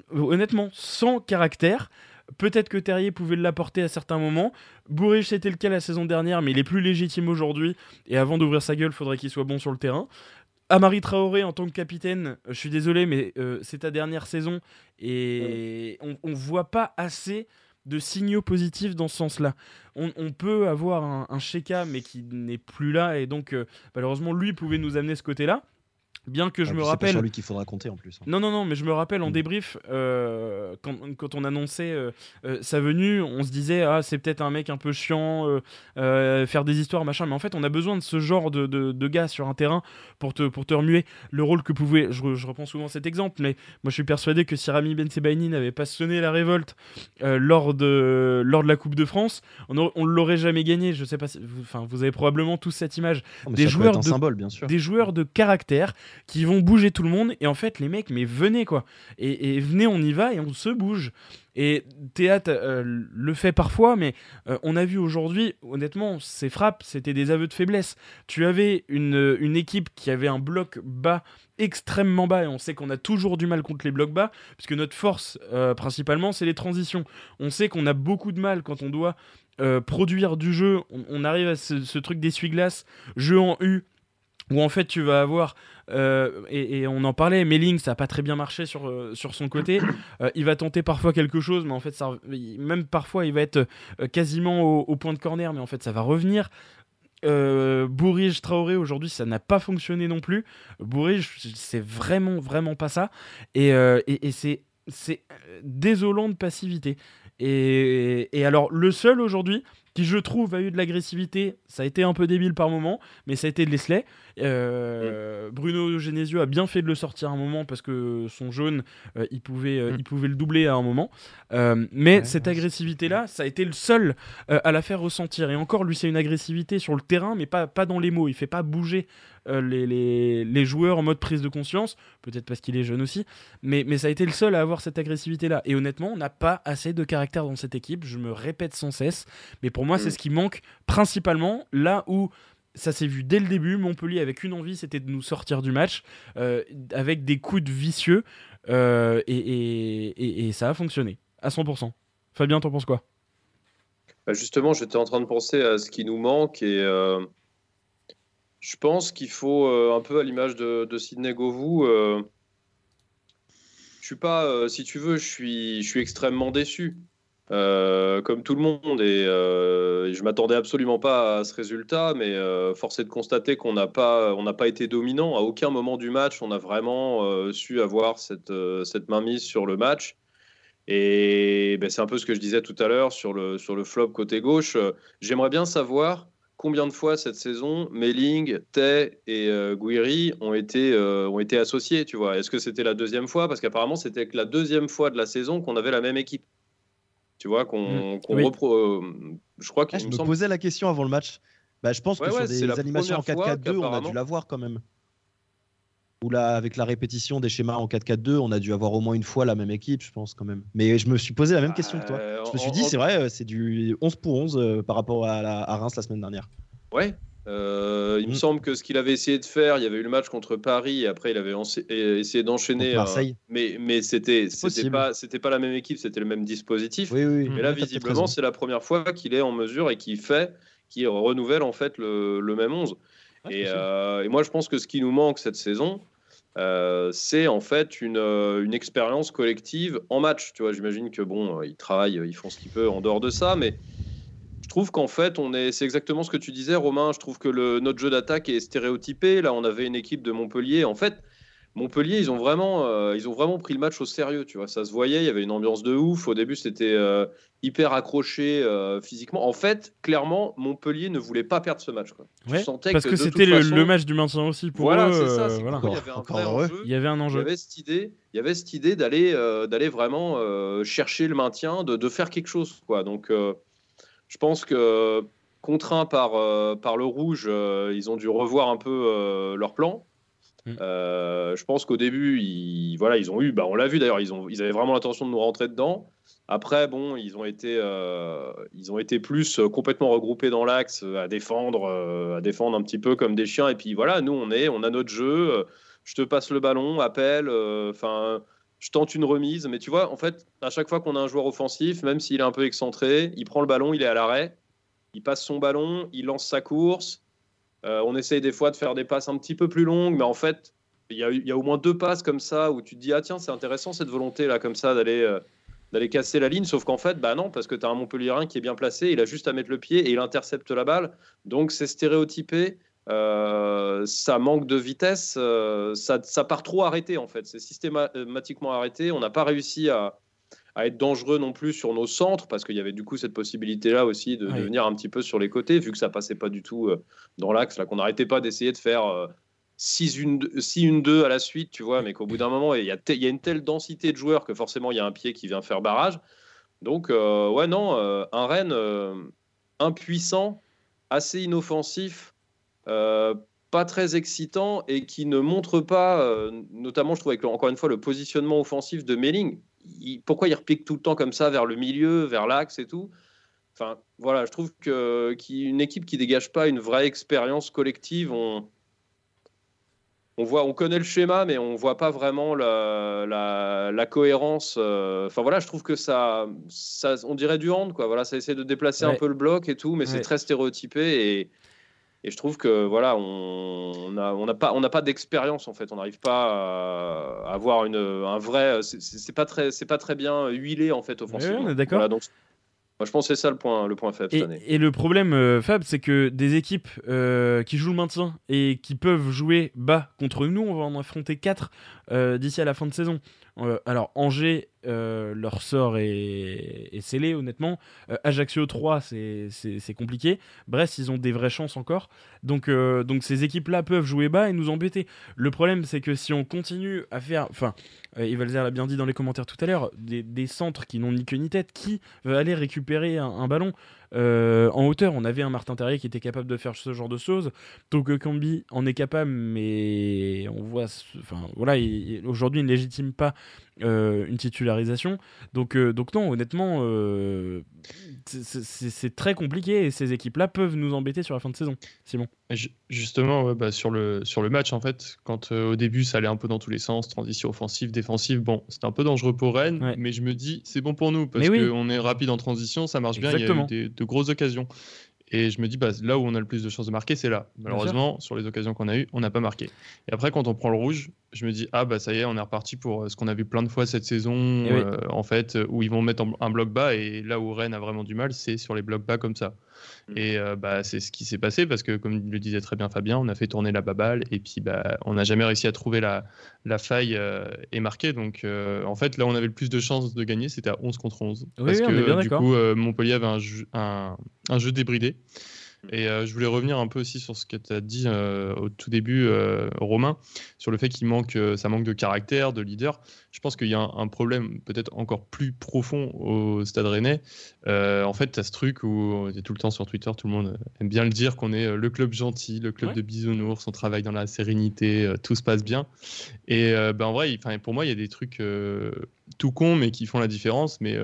honnêtement, sans caractère. Peut-être que Terrier pouvait l'apporter à certains moments. Bourrich, c'était le cas la saison dernière, mais il est plus légitime aujourd'hui. Et avant d'ouvrir sa gueule, il faudrait qu'il soit bon sur le terrain. Amari Traoré en tant que capitaine, euh, je suis désolé, mais euh, c'est ta dernière saison et on, ne voit pas assez de signaux positifs dans ce sens-là. On, peut avoir un, un mais qui n'est plus là et donc euh, malheureusement lui pouvait nous amener ce côté-là. Bien que je me rappelle. C'est sur lui qu'il faudra compter en plus. Hein. Non, non, non, mais je me rappelle en mm. débrief, euh, quand, quand, on annonçait euh, euh, sa venue, on se disait, ah, c'est peut-être un mec un peu chiant, faire des histoires, machin. Mais en fait, on a besoin de ce genre de, de, gars sur un terrain pour te, pour te remuer. Le rôle que pouvait. Je, je, reprends souvent cet exemple, mais moi, je suis persuadé que si Rami Ben Sebaini n'avait pas sonné la révolte lors, de, lors de la Coupe de France, on ne l'aurait jamais gagné. Je sais pas si. Enfin, vous, avez probablement tous cette image. des, joueurs de, symbole, bien sûr. des joueurs de caractère qui vont bouger tout le monde. Et en fait, les mecs, mais venez quoi. Et, venez, on y va et on se bouge. Et Théâtre euh, le fait parfois, mais euh, on a vu aujourd'hui, honnêtement, ces frappes, c'était des aveux de faiblesse. Tu avais une, une, équipe qui avait un bloc bas extrêmement bas, et on sait qu'on a toujours du mal contre les blocs bas, puisque notre force, euh, principalement, c'est les transitions. On sait qu'on a beaucoup de mal quand on doit produire du jeu. On, arrive à ce, ce truc d'essuie-glace, jeu en U, où en fait tu vas avoir euh, et, on en parlait, Melling ça n'a pas très bien marché sur, euh, sur son côté. Euh, il va tenter parfois quelque chose, mais en fait ça, même parfois il va être quasiment au, point de corner, mais en fait ça va revenir. Bourrige Traoré aujourd'hui ça n'a pas fonctionné non plus. Bourrige c'est vraiment vraiment pas ça et, et, et c'est c'est désolant de passivité. Et, et alors le seul aujourd'hui qui je trouve a eu de l'agressivité. Ça a été un peu débile par moment, mais ça a été de Leslie. Euh, Bruno Genesio a bien fait de le sortir à un moment parce que son jaune, euh, il, pouvait, euh, mm. il pouvait le doubler à un moment. mais cette agressivité-là, ça a été le seul à la faire ressentir. Et encore, lui, c'est une agressivité sur le terrain, mais pas, pas dans les mots. Il fait pas bouger les, les, les, joueurs en mode prise de conscience, peut-être parce qu'il est jeune aussi, mais, mais ça a été le seul à avoir cette agressivité-là. Et honnêtement, on n'a pas assez de caractère dans cette équipe, je me répète sans cesse, mais pour moi, c'est mm. ce qui manque principalement là où ça s'est vu dès le début. Montpellier avec une envie, c'était de nous sortir du match euh, avec des coups de vicieux euh, et, et, ça a fonctionné à 100%. Fabien, t'en penses quoi? Bah, Justement, j'étais en train de penser à ce qui nous manque et euh, je pense qu'il faut un peu à l'image de, de Sidney Govou. je suis pas, si tu veux, je suis, je suis extrêmement déçu. Euh, comme tout le monde, et euh, je m'attendais absolument pas à ce résultat, mais euh, force est de constater qu'on n'a pas, on n'a pas été dominant à aucun moment du match. On a vraiment euh, su avoir cette, cette mainmise sur le match. Et ben, c'est un peu ce que je disais tout à l'heure sur le, sur le flop côté gauche. J'aimerais bien savoir combien de fois cette saison Melling, Tay et Guiri ont été, ont été associés. Tu vois, est-ce que c'était la deuxième fois? Parce qu'apparemment c'était la deuxième fois de la saison qu'on avait la même équipe. Tu vois, qu'on mmh. repro. Euh, je crois que. je me, posais la question avant le match. Bah, je pense que sur des animations en 4-4-2, on a dû l'avoir quand même. Ou là, avec la répétition des schémas en 4-4-2, on a dû avoir au moins une fois la même équipe, je pense quand même. Mais je me suis posé la même question que toi. Euh, je me suis dit, c'est vrai, euh, c'est du 11 pour 11 par rapport à, la, à Reims la semaine dernière. Ouais, euh, il me mm. semble que ce qu'il avait essayé de faire, il y avait eu le match contre Paris et après il avait essayé d'enchaîner. Marseille. mais mais c'était c'était pas c'était pas la même équipe, c'était le même dispositif. Oui, oui, mais là visiblement c'est la première fois qu'il est en mesure et qu'il fait, qu'il renouvelle en fait le, le même 11. et, euh, et, moi je pense que ce qui nous manque cette saison, euh, c'est en fait une, une expérience collective en match. Tu vois, j'imagine que bon, ils travaillent, ils font ce qu'ils peuvent en dehors de ça, mais trouve qu'en fait, on est, c'est exactement ce que tu disais, Romain. Je trouve que le, notre jeu d'attaque est stéréotypé. Là, on avait une équipe de Montpellier. En fait, Montpellier, ils ont vraiment, euh, ils ont vraiment pris le match au sérieux. Tu vois, ça se voyait. Il y avait une ambiance de ouf. Au début, c'était euh, hyper accroché euh, physiquement. En fait, clairement, Montpellier ne voulait pas perdre ce match. Quoi. parce que, c'était le, match du maintien aussi pour voilà, eux. c'est ça. il, y avait un enjeu. il y avait un enjeu. Il y avait cette idée, il y avait cette idée d'aller, d'aller vraiment chercher le maintien, de, de, faire quelque chose. Quoi. Donc je pense que contraints par, euh, par le rouge, euh, ils ont dû revoir un peu euh, leur plan. Mm. je pense qu'au début, ils, voilà, ils ont eu, bah, on l'a vu d'ailleurs, ils, ont, ils avaient vraiment l'intention de nous rentrer dedans. Après, bon, ils ont été, ils ont été plus complètement regroupés dans l'axe à défendre, à défendre un petit peu comme des chiens. Et puis voilà, nous, on est, on a notre jeu. je te passe le ballon, appel. Enfin, je tente une remise. Mais tu vois, en fait, à chaque fois qu'on a un joueur offensif, même s'il est un peu excentré, il prend le ballon, il est à l'arrêt, il passe son ballon, il lance sa course. Euh, on essaye des fois de faire des passes un petit peu plus longues, mais en fait, il y, a, au moins deux passes comme ça où tu te dis ah tiens c'est intéressant cette volonté là comme ça d'aller euh, d'aller casser la ligne sauf qu'en fait bah non parce que tu as un Montpellierin qui est bien placé il a juste à mettre le pied et il intercepte la balle donc c'est stéréotypé euh, ça manque de vitesse, euh, ça, part trop arrêté en fait. C'est systématiquement arrêté. On n'a pas réussi à, être dangereux non plus sur nos centres parce qu'il y avait du coup cette possibilité là aussi de, venir un petit peu sur les côtés vu que ça passait pas du tout euh, dans l'axe là qu'on n'arrêtait pas d'essayer de faire 6-1-2 à la suite, tu vois, mais qu'au bout d'un moment il y, a y a une telle densité de joueurs que forcément il y a un pied qui vient faire barrage. Donc ouais non, un Rennes impuissant, assez inoffensif. Euh, pas très excitant et qui ne montre pas, euh, notamment je trouve avec encore une fois le positionnement offensif de Melling. pourquoi il repique tout le temps comme ça vers le milieu, vers l'axe et tout? Enfin voilà, je trouve que qu'une équipe qui dégage pas une vraie expérience collective, on, on voit, on connaît le schéma, mais on voit pas vraiment la, la, cohérence. Euh, enfin voilà, je trouve que ça, ça, on dirait du hand quoi. Voilà, ça essaie de déplacer un peu le bloc et tout, mais c'est très stéréotypé et et je trouve que voilà, on n'a on pas, on pas d'expérience en fait. On n'arrive pas à avoir une, un vrai. C'est pas très, c'est pas très bien huilé en fait offensivement. d'accord. donc moi, je pense que c'est ça le point, le point faible et, cette année. Et le problème, euh, Fab, c'est que des équipes euh, qui jouent le maintien et qui peuvent jouer bas contre nous, on va en affronter 4 euh, d'ici à la fin de saison. Alors, Angers, leur sort est, scellé, honnêtement. Ajaccio 3, c'est compliqué. Brest, ils ont des vraies chances encore. Donc, donc ces équipes-là peuvent jouer bas et nous embêter. Le problème, c'est que si on continue à faire. Enfin, Ivalzer l'a bien dit dans les commentaires tout à l'heure, des, centres qui n'ont ni queue ni tête, qui veut aller récupérer un ballon euh, en hauteur, on avait un Martin Terrier qui était capable de faire ce genre de choses. Donc Cambi en est capable, mais on voit. Enfin, voilà, aujourd'hui, il ne légitime pas euh, une titularisation. Donc, euh, donc non, honnêtement, c'est très compliqué et ces équipes-là peuvent nous embêter sur la fin de saison. Simon. Justement, bah, sur, le, sur le match, en fait, quand au début ça allait un peu dans tous les sens, transition offensive, défensive, bon, c'était un peu dangereux pour Rennes, mais je me dis, c'est bon pour nous parce qu'on est rapide en transition, ça marche bien, il y a eu des, de grosses occasions. Et je me dis, bah, là où on a le plus de chances de marquer, c'est là. Malheureusement, sur les occasions qu'on a eues, on n'a pas marqué. Et après, quand on prend le rouge, je me dis, ah bah ça y est, on est reparti pour euh, ce qu'on a vu plein de fois cette saison, euh, en fait, où ils vont mettre un bloc bas. Et là où Rennes a vraiment du mal, c'est sur les blocs bas comme ça. Mm. Et euh, bah, c'est ce qui s'est passé parce que, comme le disait très bien Fabien, on a fait tourner la baballe et puis bah, on n'a jamais réussi à trouver la, la faille euh, et marquer. Donc euh, en fait, là, on avait le plus de chances de gagner, c'était à 11 contre 11. parce que du coup, Montpellier avait un un, un jeu débridé. Et euh, je voulais revenir un peu aussi sur ce que tu as dit euh, au tout début, euh, Romain, sur le fait qu'il manque, ça manque de caractère, de leader. Je pense qu'il y a un, problème peut-être encore plus profond au Stade Rennais. en fait, tu as ce truc où tu es tout le temps sur Twitter, tout le monde aime bien le dire qu'on est le club gentil, le club de bisounours, on travaille dans la sérénité, tout se passe bien. Et ben, en vrai, pour moi, il y a des trucs tout cons, mais qui font la différence. Mais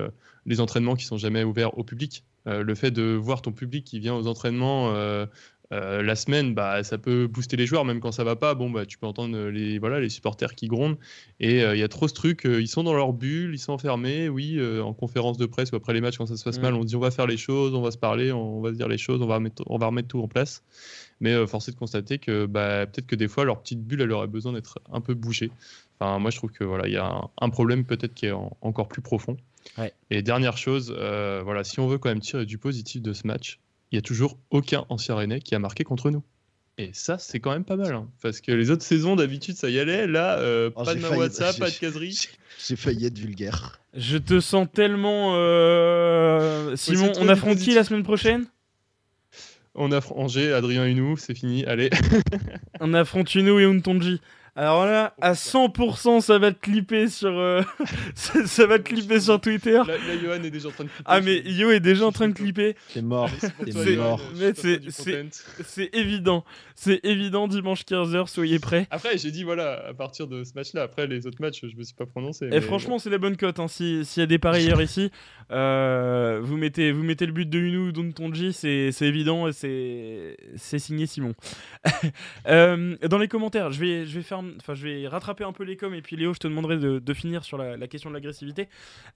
les entraînements qui sont jamais ouverts au public. Euh, le fait de voir ton public qui vient aux entraînements euh, euh, la semaine, bah, ça peut booster les joueurs, même quand ça va pas. Bon, bah, tu peux entendre les, voilà, les supporters qui grondent. Et il y a trop ce truc, ils sont dans leur bulle, ils sont enfermés. Oui, en conférence de presse ou après les matchs, quand ça se passe mal, on dit on va faire les choses, on va se parler, on va se dire les choses, on va, on va remettre tout en place. Mais force est de constater que bah, peut-être que des fois, leur petite bulle, elle aurait besoin d'être un peu bougée. Enfin, moi, je trouve que voilà, il y a un, problème peut-être qui est encore plus profond. Et dernière chose, euh, voilà, si on veut quand même tirer du positif de ce match, il n'y a toujours aucun ancien Rennais qui a marqué contre nous. Et ça, c'est quand même pas mal. Hein, parce que les autres saisons, d'habitude, ça y allait. Là, euh, oh, pas de Mawassa, pas de caserie. J'ai failli être vulgaire. Je te sens tellement. Euh, Simon, on affronte qui la semaine prochaine? On affronte Angers, Adrien Hunou, c'est fini, allez. on affronte Hunou et Untonji. Alors là, à 100%, ça va te clipper sur, euh, ça, va te clipper sur Twitter. Là, Johan est déjà en train de clipper. Ah, mais Yo est déjà en train de clipper. C'est mort. C'est mort. C'est évident. C'est évident, dimanche 15h, soyez prêts. Après, j'ai dit, voilà, à partir de ce match-là, après les autres matchs, je me suis pas prononcé. Et franchement, c'est la bonne cote. Hein. S'il y a des parieurs ici, euh, vous, mettez, vous mettez le but de Unou ou d'Untonji, c'est évident et c'est signé Simon. euh, dans les commentaires, je vais, je vais faire enfin, je vais rattraper un peu les coms et puis Léo, je te demanderai de, finir sur la, question de l'agressivité.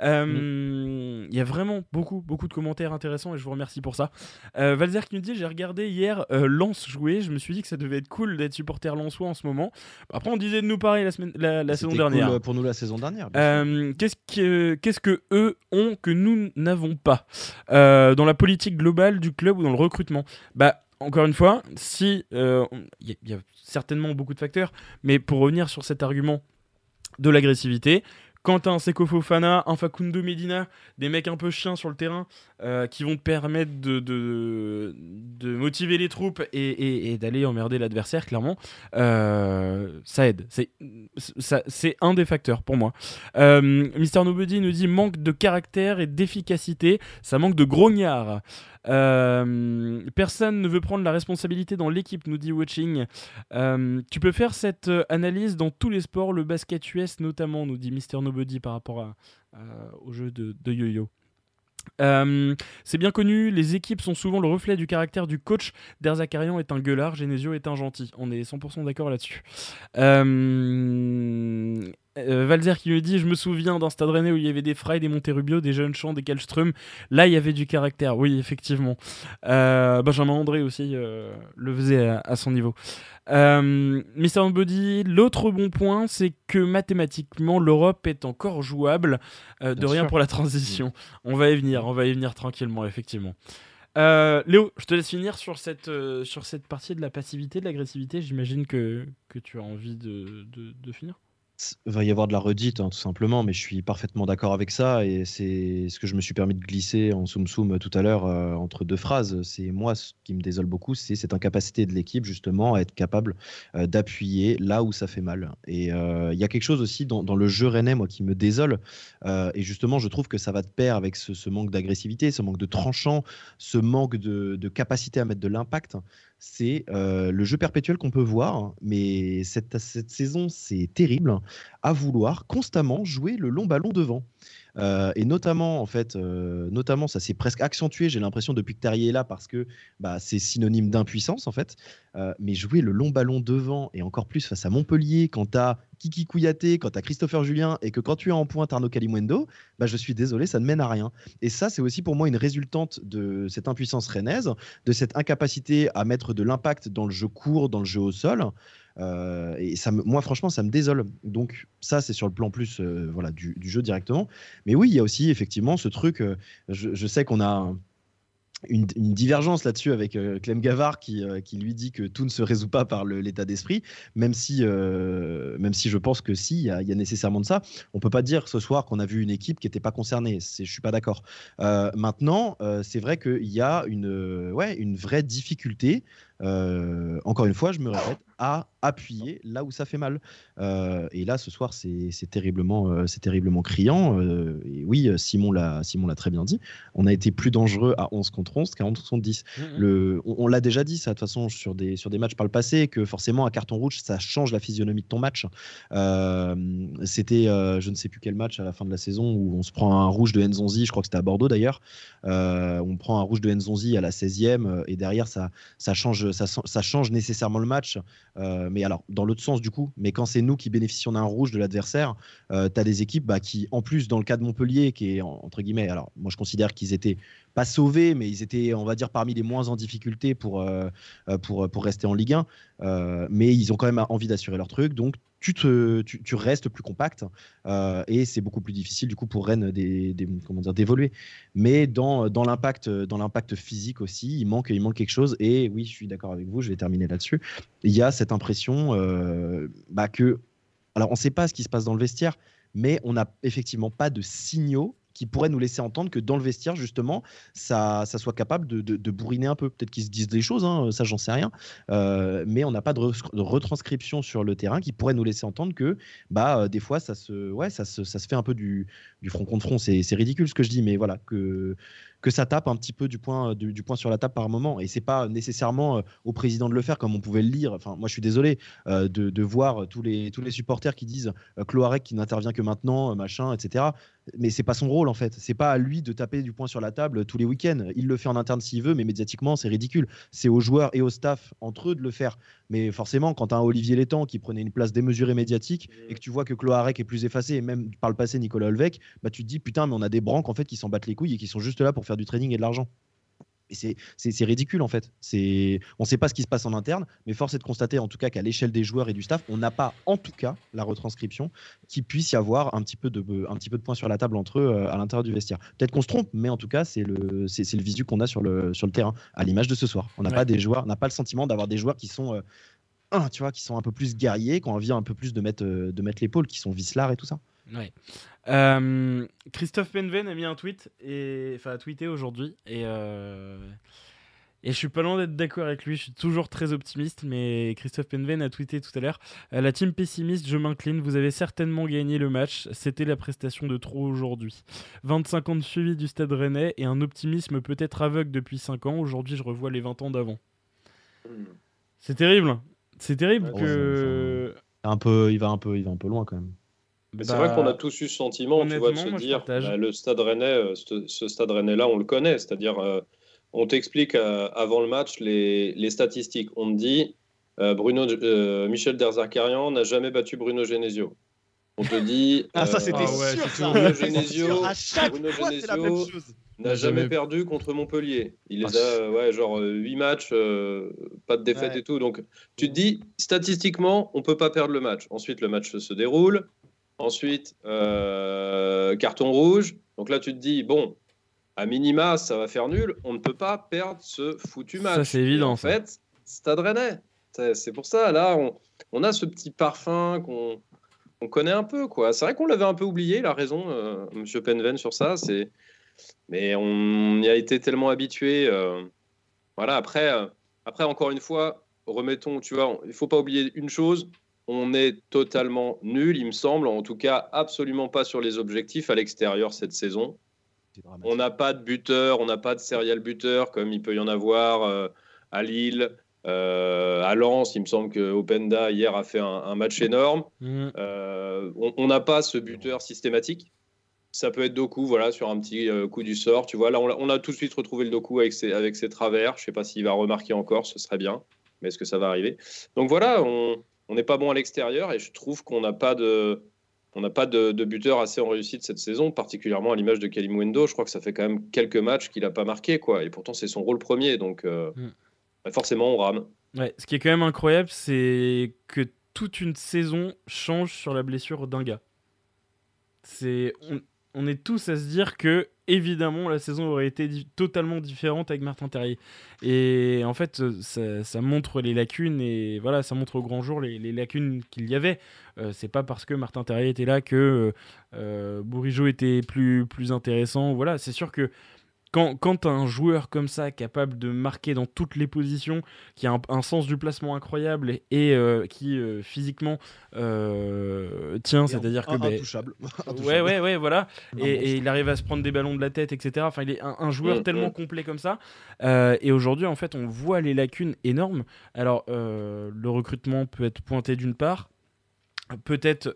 Euh, il y a vraiment beaucoup, beaucoup de commentaires intéressants et je vous remercie pour ça. Euh, Valzer qui nous dit J'ai regardé hier euh, Lance jouer, je me suis dit que ça devait être cool d'être supporter Lensois en ce moment. Après, on disait de nous parler la, semaine, la, saison dernière. Cool pour nous la saison dernière. qu'est-ce, que, qu'est-ce que eux ont que nous n'avons pas? Dans la politique globale du club ou dans le recrutement? Bah, encore une fois, si il y, a certainement beaucoup de facteurs, mais pour revenir sur cet argument de l'agressivité, quand un Seko Fofana, un Facundo Medina, des mecs un peu chiens sur le terrain euh, qui vont te permettre de, de, motiver les troupes et, d'aller emmerder l'adversaire, clairement, euh, ça aide. C'est un des facteurs pour moi. Euh, Mister Nobody nous dit manque de caractère et d'efficacité, ça manque de grognard. Euh, personne ne veut prendre la responsabilité dans l'équipe, nous dit Watching. Euh, tu peux faire cette euh, analyse dans tous les sports, le basket US notamment, nous dit Mister Nobody par rapport au jeu de, yo-yo. c'est bien connu, les équipes sont souvent le reflet du caractère du coach. Derzakarian est un gueulard, Genesio est un gentil. On est 100% d'accord là-dessus. Valzer qui lui dit Je me souviens d'un stade rennais où il y avait des Fry, des Monterubio, des jeunes champs, des Kallström. Là, il y avait du caractère, oui, effectivement. Euh, Benjamin André aussi euh, le faisait à, son niveau. Mister Body, l'autre bon point, c'est que mathématiquement, l'Europe est encore jouable. de rien pour la transition. On va y venir, on va y venir tranquillement, effectivement. Léo, je te laisse finir sur cette, sur cette partie de la passivité, de l'agressivité. J'imagine que, que tu as envie de, de finir. Va y avoir de la redite, hein, tout simplement, mais je suis parfaitement d'accord avec ça. Et c'est ce que je me suis permis de glisser en soum soum tout à l'heure euh, entre deux phrases. C'est moi ce qui me désole beaucoup, c'est cette incapacité de l'équipe justement à être capable euh, d'appuyer là où ça fait mal. Et euh, il y a quelque chose aussi dans, le jeu rennais, moi, qui me désole. et justement, je trouve que ça va de pair avec ce, manque d'agressivité, ce manque de tranchant, ce manque de capacité à mettre de l'impact c'est euh, le jeu perpétuel qu'on peut voir, mais cette, cette saison, c'est terrible, à vouloir constamment jouer le long ballon devant. Euh, et notamment, en fait, euh, notamment, ça s'est presque accentué, j'ai l'impression, depuis que Tarier est là, parce que bah, c'est synonyme d'impuissance, en fait. Euh, mais jouer le long ballon devant, et encore plus face à Montpellier, quand as Kiki Kouyaté, quand as Christopher Julien, et que quand tu es en pointe Arnaud Kalimwendo, bah, je suis désolé, ça ne mène à rien. Et ça, c'est aussi pour moi une résultante de cette impuissance rennaise, de cette incapacité à mettre de l'impact dans le jeu court, dans le jeu au sol. Euh, et ça moi, franchement, ça me désole. Donc, ça, c'est sur le plan plus euh, voilà, du, jeu directement. Mais oui, il y a aussi effectivement ce truc. Euh, je, sais qu'on a une, divergence là-dessus avec Clem Gavard qui, lui dit que tout ne se résout pas par l'état d'esprit, même, si même si je pense que si, il y, a nécessairement de ça. On peut pas dire ce soir qu'on a vu une équipe qui n'était pas concernée. Je suis pas d'accord. maintenant, c'est vrai qu'il y a une, ouais, une vraie difficulté. Encore une fois, je me répète, à appuyer là où ça fait mal. Euh, et là, ce soir, c'est terriblement, euh, c'est terriblement criant. Euh, et oui, Simon l'a très bien dit. On a été plus dangereux à 11 contre 11 qu'à 11 contre 10. Mmh, mmh. Le, on, l'a déjà dit, ça, de toute façon, sur des, sur des matchs par le passé, que forcément, un carton rouge, ça change la physionomie de ton match. C'était, je ne sais plus quel match à la fin de la saison, où on se prend un rouge de Nzonzi, je crois que c'était à Bordeaux d'ailleurs. on prend un rouge de Nzonzi à la 16e, et derrière, ça, ça, change, ça, change nécessairement le match. Euh, mais alors, dans l'autre sens, du coup, mais quand c'est nous qui bénéficions d'un rouge de l'adversaire, euh, tu as des équipes bah, qui, en plus, dans le cas de Montpellier, qui est entre guillemets, alors moi je considère qu'ils étaient pas sauvés, mais ils étaient, on va dire, parmi les moins en difficulté pour, euh, pour, pour rester en Ligue 1. mais ils ont quand même envie d'assurer leur truc. Donc, tu, te, tu, restes plus compact euh, et c'est beaucoup plus difficile du coup pour Rennes des, comment dire d'évoluer. Mais dans, dans l'impact physique aussi, il manque il manque quelque chose et oui, je suis d'accord avec vous. Je vais terminer là-dessus. Il y a cette impression euh, bah, que alors on ne sait pas ce qui se passe dans le vestiaire, mais on n'a effectivement pas de signaux qui pourrait nous laisser entendre que dans le vestiaire, justement, ça, soit capable de, de, bourriner un peu. Peut-être qu'ils se disent des choses, hein, ça j'en sais rien, euh, mais on n'a pas de, retranscription sur le terrain qui pourrait nous laisser entendre que bah, euh, des fois, ça se, ouais, ça, se, ça se fait un peu du, front contre front. C'est ridicule ce que je dis, mais voilà, que que ça tape un petit peu du point, du, point sur la table par moment. Et c'est pas nécessairement euh, au président de le faire comme on pouvait le lire. Enfin, moi, je suis désolé de, voir tous les, tous les supporters qui disent Cloarec qui n'intervient que maintenant, machin, etc. Mais c'est pas son rôle en fait. C'est pas à lui de taper du poing sur la table tous les week-ends. Il le fait en interne s'il veut, mais médiatiquement, c'est ridicule. C'est aux joueurs et au staff entre eux de le faire. Mais forcément, quand as un Olivier Létang qui prenait une place démesurée médiatique et que tu vois que Cloarec est plus effacé, et même par le passé Nicolas Olvec, bah, tu te dis putain, mais on a des branques en fait qui s'en battent les couilles et qui sont juste là pour faire du training et de l'argent. Et c'est ridicule en fait. On ne sait pas ce qui se passe en interne, mais force est de constater en tout cas qu'à l'échelle des joueurs et du staff, on n'a pas en tout cas la retranscription qui puisse y avoir un petit peu de, un petit peu de points sur la table entre eux à l'intérieur du vestiaire. Peut-être qu'on se trompe, mais en tout cas, c'est le, le visu qu'on a sur le, sur le terrain, à l'image de ce soir. On n'a pas des joueurs, n'a pas le sentiment d'avoir des joueurs qui sont, euh, tu vois, qui sont un peu plus guerriers, qui ont envie un peu plus de mettre, euh, de mettre l'épaule, qui sont vislards et tout ça. Euh, Christophe Penven a mis un tweet et enfin a tweeté aujourd'hui et euh, et je suis pas loin d'être d'accord avec lui. Je suis toujours très optimiste, mais Christophe Penven a tweeté tout à l'heure euh, la team pessimiste, je m'incline. Vous avez certainement gagné le match. C'était la prestation de trop aujourd'hui. 25 ans de suivi du Stade Rennais et un optimisme peut-être aveugle depuis 5 ans. Aujourd'hui, je revois les 20 ans d'avant. C'est terrible. C'est terrible que. Un peu, il va un peu, il va un peu loin quand même. Mais c'est vrai qu'on a tous eu ce sentiment, tu vois, de se dire, bah, le Stade Rennais, euh, ce, Stade Rennais-là, on le connaît, c'est-à-dire, euh, on t'explique euh, avant le match les, les, statistiques. On te dit, Bruno, Michel Derzakarian n'a jamais battu Bruno Genesio. On te dit, ah ça c'était ah sûr, ça. Bruno Genesio, Bruno Genesio n'a jamais perdu contre Montpellier. Il les ah, a, ouais, genre 8 matchs, pas de défaite et tout. Donc, tu te dis, statistiquement, on peut pas perdre le match. Ensuite, le match se déroule. Ensuite, euh, carton rouge. Donc là, tu te dis, bon, à minima, ça va faire nul. On ne peut pas perdre ce foutu match. Ça, c'est évident. en fait, Stade Rennais. C'est pour ça, là, on, a ce petit parfum qu'on on connaît un peu quoi. C'est vrai qu'on l'avait un peu oublié, la raison, euh, Monsieur Penven sur ça. C'est, mais on y a été tellement habitué. Euh, voilà. Après, euh, après encore une fois, remettons. Tu vois, il faut pas oublier une chose. On est totalement nul, il me semble, en tout cas absolument pas sur les objectifs à l'extérieur cette saison. On n'a pas de buteur, on n'a pas de serial buteur comme il peut y en avoir à Lille, euh, à Lens, il me semble que Openda hier a fait un, match énorme. Mm. Euh, on n'a pas ce buteur systématique. Ça peut être Doku, voilà, sur un petit euh, coup du sort. Tu vois, là, on, a tout de suite retrouvé le Doku avec ses, avec ses travers. Je ne sais pas s'il va remarquer encore, ce serait bien. Mais est-ce que ça va arriver? Donc voilà, on n'est pas bon à l'extérieur et je trouve qu'on n'a pas de. On n'a pas de, buteur assez en réussite cette saison, particulièrement à l'image de Kalimwendo. Je crois que ça fait quand même quelques matchs qu'il n'a pas marqué, quoi. Et pourtant, c'est son rôle premier. Donc, mm. Bah, forcément, on rame. Ouais, ce qui est quand même incroyable, c'est que toute une saison change sur la blessure d'un gars. C'est, on, est tous à se dire que évidemment la saison aurait été totalement différente avec Martin Terrier. Et en fait, ça, montre les lacunes et voilà, ça montre au grand jour les, lacunes qu'il y avait. Euh, c'est pas parce que Martin Terrier était là que euh, Bourigeau était plus plus intéressant. Voilà, c'est sûr que quand, quand un joueur comme ça, capable de marquer dans toutes les positions, qui a un, sens du placement incroyable et, euh, qui euh, physiquement euh, tient, c'est-à-dire que. Ben, intouchable. ouais, ouais, ouais, voilà. Et, il arrive à se prendre des ballons de la tête, etc. Enfin, il est un, joueur mm, tellement mm. complet comme ça. et aujourd'hui, en fait, on voit les lacunes énormes. Alors, le recrutement peut être pointé d'une part, peut-être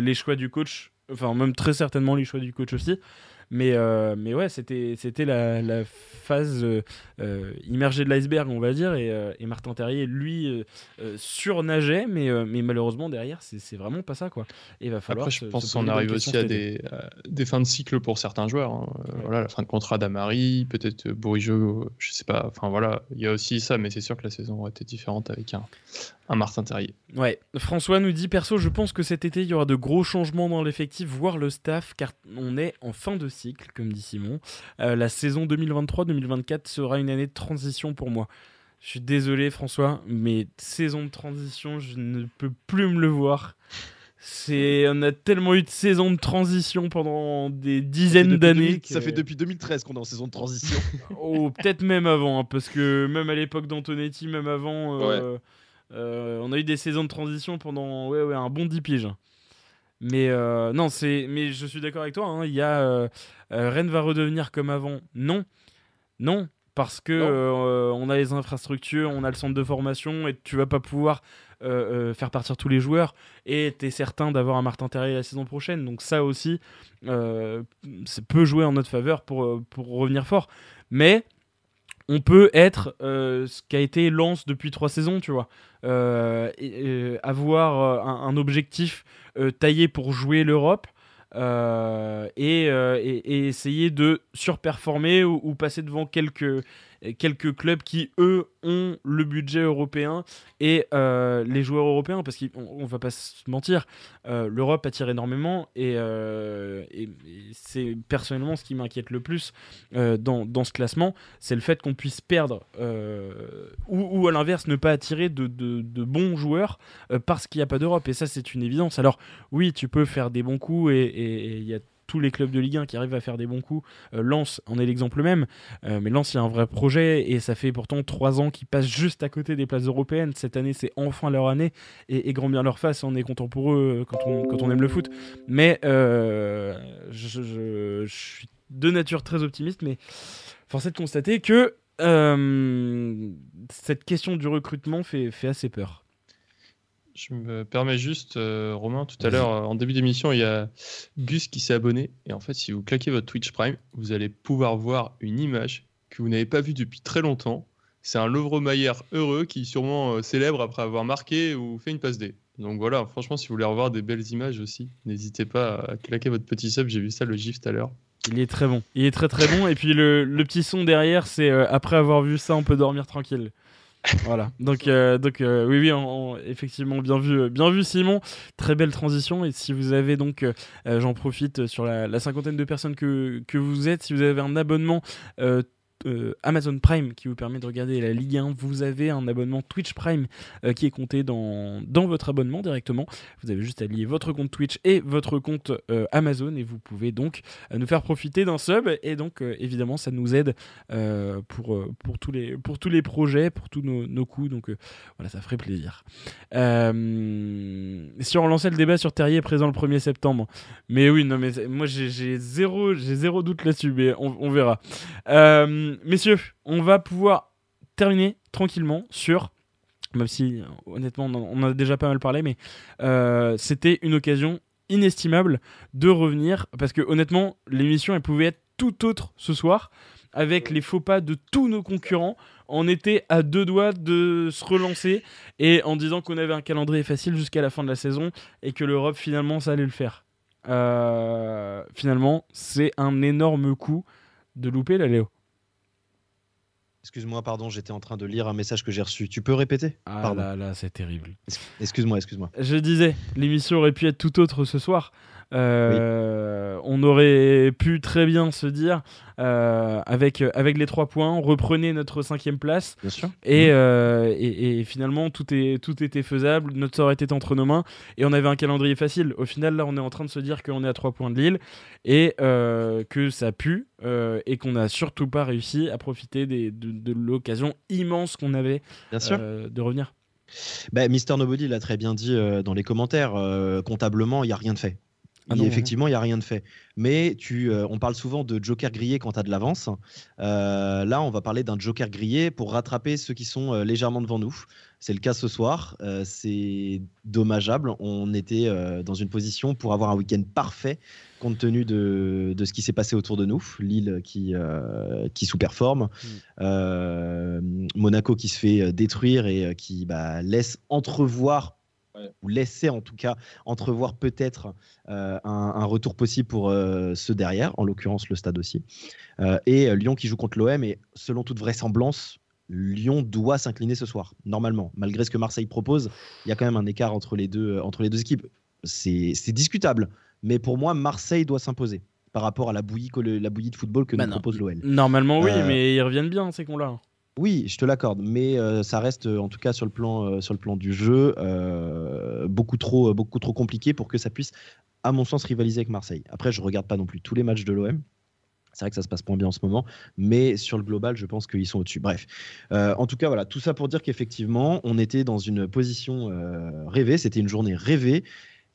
les choix du coach, enfin, même très certainement les choix du coach aussi. Mais, euh, mais ouais, c'était, c'était la, la phase euh, euh, immergée de l'iceberg, on va dire. Et, et Martin Terrier, lui, surnageait, mais, mais malheureusement, derrière, c'est, vraiment pas ça. Quoi. Et il va falloir. Après, je pense qu'on arrive aussi à des, des, fins de cycle pour certains joueurs. Hein. Voilà, la fin de contrat d'Amari, peut-être Bourigeau, je sais pas. Enfin voilà, il y a aussi ça, mais c'est sûr que la saison aurait été différente avec un, un Martin Terrier. Ouais, François nous dit perso, je pense que cet été il y aura de gros changements dans l'effectif, voire le staff, car on est en fin de cycle, comme dit Simon. Euh, la saison 2023-2024 sera une année de transition pour moi. Je suis désolé François, mais saison de transition, je ne peux plus me le voir. C'est, on a tellement eu de saisons de transition pendant des dizaines d'années. Ça fait depuis 2013 qu'on est en saison de transition. oh, peut-être même avant, hein, parce que même à l'époque d'Antonetti, même avant, euh, euh, on a eu des saisons de transition pendant ouais, ouais, un bon 10 piges. Mais euh, non, c'est. Mais je suis d'accord avec toi. Hein, il y a euh, Rennes va redevenir comme avant. Non, non, parce que on a les infrastructures, on a le centre de formation et tu vas pas pouvoir faire partir tous les joueurs. Et tu es certain d'avoir un Martin Terrier la saison prochaine. Donc ça aussi, ça peut jouer en notre faveur pour pour revenir fort. Mais on peut être euh, ce qu'a été Lance depuis trois saisons, tu vois. Euh, et, avoir euh, un, objectif taillé pour jouer l'Europe. Et, essayer de surperformer ou passer devant quelques, quelques clubs qui, eux, ont le budget européen et euh, les joueurs européens, parce qu'on va pas se mentir, euh, l'Europe attire énormément et, euh, c'est personnellement ce qui m'inquiète le plus dans, dans, ce classement, c'est le fait qu'on puisse perdre ou, ou, à l'inverse ne pas attirer de, de, de bons joueurs parce qu'il n'y a pas d'Europe et ça c'est une évidence. Alors oui, tu peux faire des bons coups et il y a tous les clubs de Ligue 1 qui arrivent à faire des bons coups. Euh, Lens en est l'exemple même, euh, mais Lens il y a un vrai projet et ça fait pourtant trois ans qu'ils passent juste à côté des places européennes. Cette année c'est enfin leur année et, grand bien leur face, on est content pour eux euh, quand on, quand on aime le foot. Mais je, suis de nature très optimiste, mais force est de constater que cette question du recrutement fait, fait assez peur. Je me permets juste, euh, Romain, tout à l'heure, en début d'émission, il y a Gus qui s'est abonné. Et en fait, si vous claquez votre Twitch Prime, vous allez pouvoir voir une image que vous n'avez pas vue depuis très longtemps. C'est un Mayer heureux qui sûrement euh, célèbre après avoir marqué ou fait une passe D. Donc voilà, franchement, si vous voulez revoir des belles images aussi, n'hésitez pas à claquer votre petit sub. J'ai vu ça, le gif tout à l'heure. Il est très bon. Il est très très bon. Et puis le, petit son derrière, c'est euh, après avoir vu ça, on peut dormir tranquille voilà. Donc, euh, donc euh, oui, oui, effectivement, bien vu, bien vu, Simon. Très belle transition. Et si vous avez donc, euh, j'en profite sur la, cinquantaine de personnes que, que, vous êtes, si vous avez un abonnement euh, Amazon Prime qui vous permet de regarder la Ligue 1, vous avez un abonnement Twitch Prime euh, qui est compté dans, dans votre abonnement directement. Vous avez juste à lier votre compte Twitch et votre compte euh, Amazon et vous pouvez donc nous faire profiter d'un sub et donc évidemment ça nous aide pour, pour, tous les, pour tous les projets, pour tous nos, nos coûts. Donc voilà, ça ferait plaisir. si on relançait le débat sur Terrier présent le 1er septembre, mais oui, non mais moi j'ai zéro, zéro doute là-dessus, mais on, on verra. Euh, messieurs, on va pouvoir terminer tranquillement sur même si honnêtement on en a déjà pas mal parlé, mais euh, c'était une occasion inestimable de revenir parce que honnêtement l'émission elle pouvait être tout autre ce soir avec les faux pas de tous nos concurrents. On était à deux doigts de se relancer et en disant qu'on avait un calendrier facile jusqu'à la fin de la saison et que l'Europe finalement ça allait le faire. Euh, finalement, c'est un énorme coup de louper la Léo. Excuse-moi, pardon, j'étais en train de lire un message que j'ai reçu. Tu peux répéter? Ah là là, c'est terrible. Excuse-moi, excuse-moi. Je disais, l'émission aurait pu être tout autre ce soir. Euh, on aurait pu très bien se dire, euh, avec, avec les trois points, reprenez notre cinquième place. Bien sûr. Et, euh, et, finalement, tout, est, tout était faisable, notre sort était entre nos mains, et on avait un calendrier facile. Au final, là, on est en train de se dire qu'on est à trois points de Lille, et que ça pue, et qu'on n'a surtout pas réussi à profiter des, de, l'occasion immense qu'on avait de revenir. Bah, Mister Nobody l'a très bien dit dans les commentaires. comptablement, il n'y a rien de fait. Ah effectivement, il n'y a rien de fait. Mais tu, euh, on parle souvent de joker grillé quand tu as de l'avance. Euh, là, on va parler d'un joker grillé pour rattraper ceux qui sont euh, légèrement devant nous. C'est le cas ce soir. c'est dommageable. On était dans une position pour avoir un week-end parfait compte tenu de, de ce qui s'est passé autour de nous. Lille qui, qui sous-performe. Mm. Monaco qui se fait détruire et qui bah, laisse entrevoir ou laisser en tout cas entrevoir peut-être euh, un, retour possible pour euh, ceux derrière, en l'occurrence le stade aussi. Euh, et Lyon qui joue contre l'OM, et selon toute vraisemblance, Lyon doit s'incliner ce soir, normalement. Malgré ce que Marseille propose, il y a quand même un écart entre les deux, entre les deux équipes. C'est discutable, mais pour moi, Marseille doit s'imposer par rapport à la bouillie, la bouillie de football que bah nous propose l'OL. Normalement, oui, mais ils reviennent bien, ces cons-là. Oui, je te l'accorde, mais euh, ça reste euh, en tout cas sur le plan, euh, du jeu beaucoup, trop, compliqué pour que ça puisse, à mon sens, rivaliser avec Marseille. Après, je regarde pas non plus tous les matchs de l'OM. C'est vrai que ça se passe moins bien en ce moment, mais sur le global, je pense qu'ils sont au-dessus. Bref, en tout cas, voilà, tout ça pour dire qu'effectivement, on était dans une position rêvée, c'était une journée rêvée,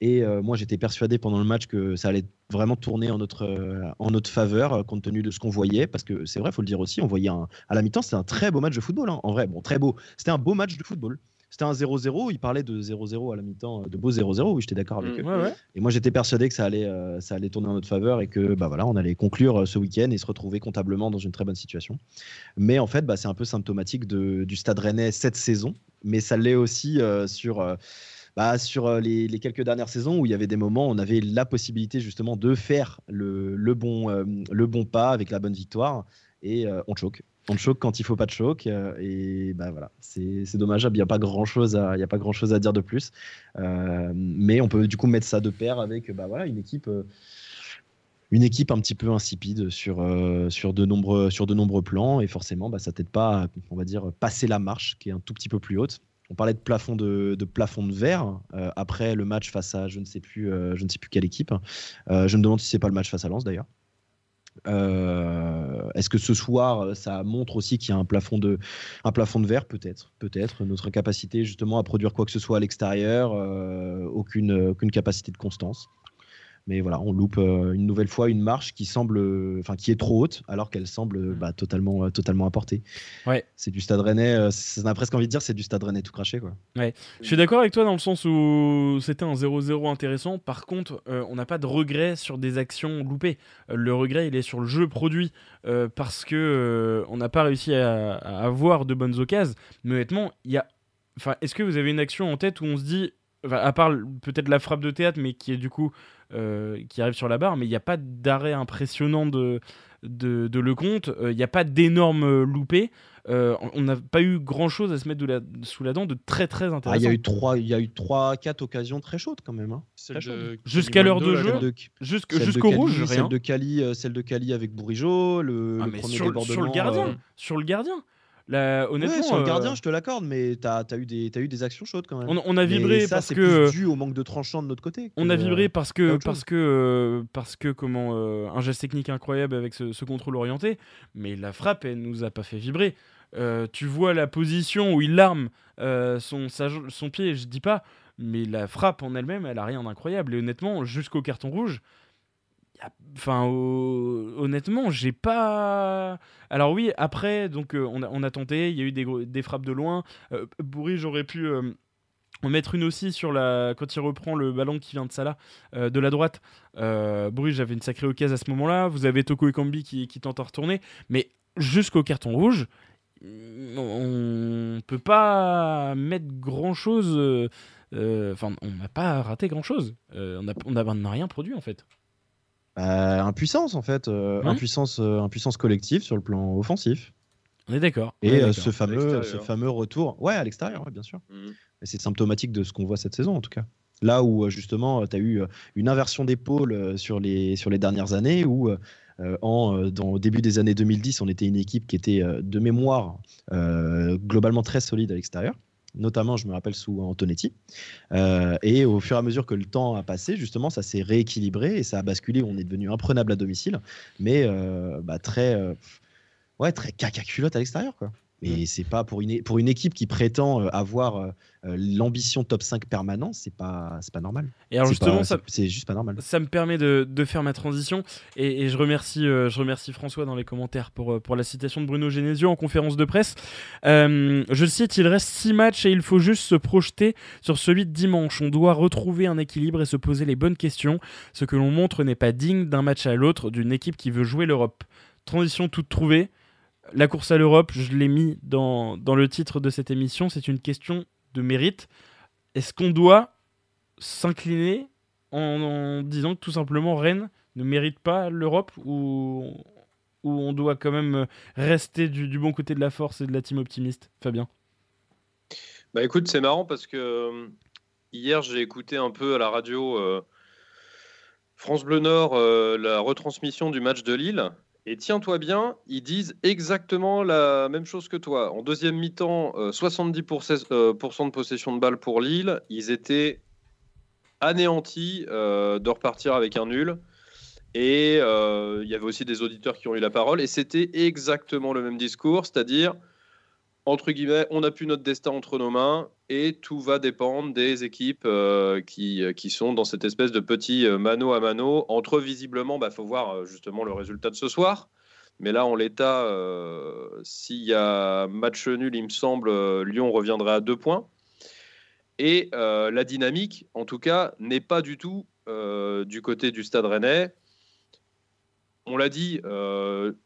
et euh, moi, j'étais persuadé pendant le match que ça allait vraiment tourner en notre, euh, en notre faveur, euh, compte tenu de ce qu'on voyait. Parce que c'est vrai, il faut le dire aussi, on voyait un, à la mi-temps, c'était un très beau match de football. Hein. en vrai, bon, très beau. C'était un beau match de football. C'était un 0-0. Il parlait de 0-0 à la mi-temps, de beau 0-0. Oui, j'étais d'accord avec mmh, eux. Et moi, j'étais persuadé que ça allait, ça allait tourner en notre faveur et que bah, voilà, on allait conclure ce week-end et se retrouver comptablement dans une très bonne situation. Mais en fait, bah, c'est un peu symptomatique de, du Stade Rennais cette saison. Mais ça l'est aussi sur bah, sur euh, les, quelques dernières saisons où il y avait des moments où on avait la possibilité justement de faire le, bon, euh, le bon pas avec la bonne victoire et euh, on choque. On choque quand il faut pas de choc et bah voilà, c'est dommage. Il n'y a pas grand chose à, il y a pas grand chose à dire de plus, mais on peut du coup mettre ça de pair avec bah voilà une équipe une équipe un petit peu insipide sur, sur, de, nombreux, sur de nombreux plans et forcément bah, ça t'aide pas à, on va dire passer la marche qui est un tout petit peu plus haute on parlait de plafond de, plafond de verre euh, après le match face à je ne sais plus, euh, je ne sais plus quelle équipe. Euh, je me demande si c'est pas le match face à Lens d'ailleurs. Est-ce que ce soir, ça montre aussi qu'il y a un plafond de, un plafond de verre? Peut-être, peut-être. Notre capacité justement à produire quoi que ce soit à l'extérieur, aucune, aucune capacité de constance. Mais voilà, on loupe euh, une nouvelle fois une marche qui semble, euh, enfin qui est trop haute, alors qu'elle semble mm. bah, totalement, euh, totalement apportée. Ouais. C'est du Stade Rennais. on a presque envie de dire c'est du Stade Rennais tout craché quoi. Ouais. Je suis d'accord avec toi dans le sens où c'était un 0-0 intéressant. Par contre, on n'a pas de regret sur des actions loupées. le regret, il est sur le jeu produit parce que on n'a pas réussi à, à, avoir de bonnes occasions. Mais honnêtement, il y a. Enfin, est-ce que vous avez une action en tête où on se dit à part peut-être la frappe de théâtre, mais qui est du coup euh, qui arrive sur la barre, mais il n'y a pas d'arrêt impressionnant de, de, de Lecomte, euh, il n'y a pas d'énormes loupés. on n'a pas eu grand chose à se mettre sous la dent de très très intéressant. Ah, il y a eu trois, il y a eu trois, quatre occasions très chaudes quand même. Hein. Jusqu'à l'heure de jeu, jusqu'au rouge, rien. Celle de Cali, celle de Cali avec Bourigeau, le, ah, premier sur, sur, le gardien, sur le gardien honnêtement, sur le gardien, euh, je te l'accorde, mais tu as, eu des, as eu des actions chaudes quand même. On, a vibré ça, parce que. dû au manque de tranchant de notre côté. On a vibré parce que, parce que, euh, parce que, comment, euh, un geste technique incroyable avec ce, contrôle orienté, mais la frappe, elle nous a pas fait vibrer. tu vois la position où il arme son, son pied, je dis pas, mais la frappe en elle-même, elle a rien d'incroyable. Et honnêtement, jusqu'au carton rouge, Enfin, honnêtement, j'ai pas. Alors oui, après, donc euh, on, a, tenté. Il y a eu des, frappes de loin. Euh, Bourri, j'aurais pu euh, en mettre une aussi sur la quand il reprend le ballon qui vient de Salah de la droite. Bourri, j'avais une sacrée occasion à ce moment-là. Vous avez Toko Ekambi qui, qui tente à retourner, mais jusqu'au carton rouge, on peut pas mettre grand chose. Enfin, on n'a pas raté grand chose. on n'a on rien produit en fait. Bah, impuissance en fait, euh, impuissance, euh, impuissance collective sur le plan offensif. On est d'accord. Et euh, ce fameux, ce fameux retour, ouais, à l'extérieur, bien sûr. Mmh. C'est symptomatique de ce qu'on voit cette saison en tout cas. Là où justement, tu as eu une inversion d'épaule sur les, sur les dernières années, où en, dans, au début des années 2010, on était une équipe qui était de mémoire globalement très solide à l'extérieur notamment je me rappelle sous Antonetti. Euh, et au fur et à mesure que le temps a passé, justement, ça s'est rééquilibré et ça a basculé. On est devenu imprenable à domicile, mais euh, bah, très, euh, ouais, très caca culotte à l'extérieur, quoi. Mais c'est pas pour une, pour une équipe qui prétend euh, avoir euh, euh, l'ambition top 5 permanent, c'est pas, c'est pas normal. Et alors justement, c'est juste pas normal. Ça me permet de, de faire ma transition et, je, remercie, je remercie François dans les commentaires pour, pour la citation de Bruno Genesio en conférence de presse. je cite Il reste 6 matchs et il faut juste se projeter sur celui de dimanche. On doit retrouver un équilibre et se poser les bonnes questions. Ce que l'on montre n'est pas digne d'un match à l'autre d'une équipe qui veut jouer l'Europe. Transition toute trouvée la course à l'Europe, je l'ai mis dans, le titre de cette émission, c'est une question de mérite. Est-ce qu'on doit s'incliner en, disant que tout simplement Rennes ne mérite pas l'Europe ou, ou on doit quand même rester du, bon côté de la force et de la team optimiste Fabien? Bah écoute, c'est marrant parce que euh, hier j'ai écouté un peu à la radio euh, France Bleu Nord euh, la retransmission du match de Lille et tiens-toi bien, ils disent exactement la même chose que toi. En deuxième mi-temps, 70% euh, euh, de possession de balles pour Lille. Ils étaient anéantis euh, de repartir avec un nul. Et il y avait aussi des auditeurs qui ont eu la parole. Et c'était exactement le même discours, c'est-à-dire entre guillemets, on n'a plus notre destin entre nos mains et tout va dépendre des équipes euh, qui, qui, sont dans cette espèce de petit euh, mano à mano. Entre visiblement, il bah, faut voir euh, justement le résultat de ce soir. Mais là, en l'état, s'il y a match nul, il me semble, Lyon reviendrait à deux points. Et la dynamique, en tout cas, n'est pas du tout du côté du stade rennais. On l'a dit,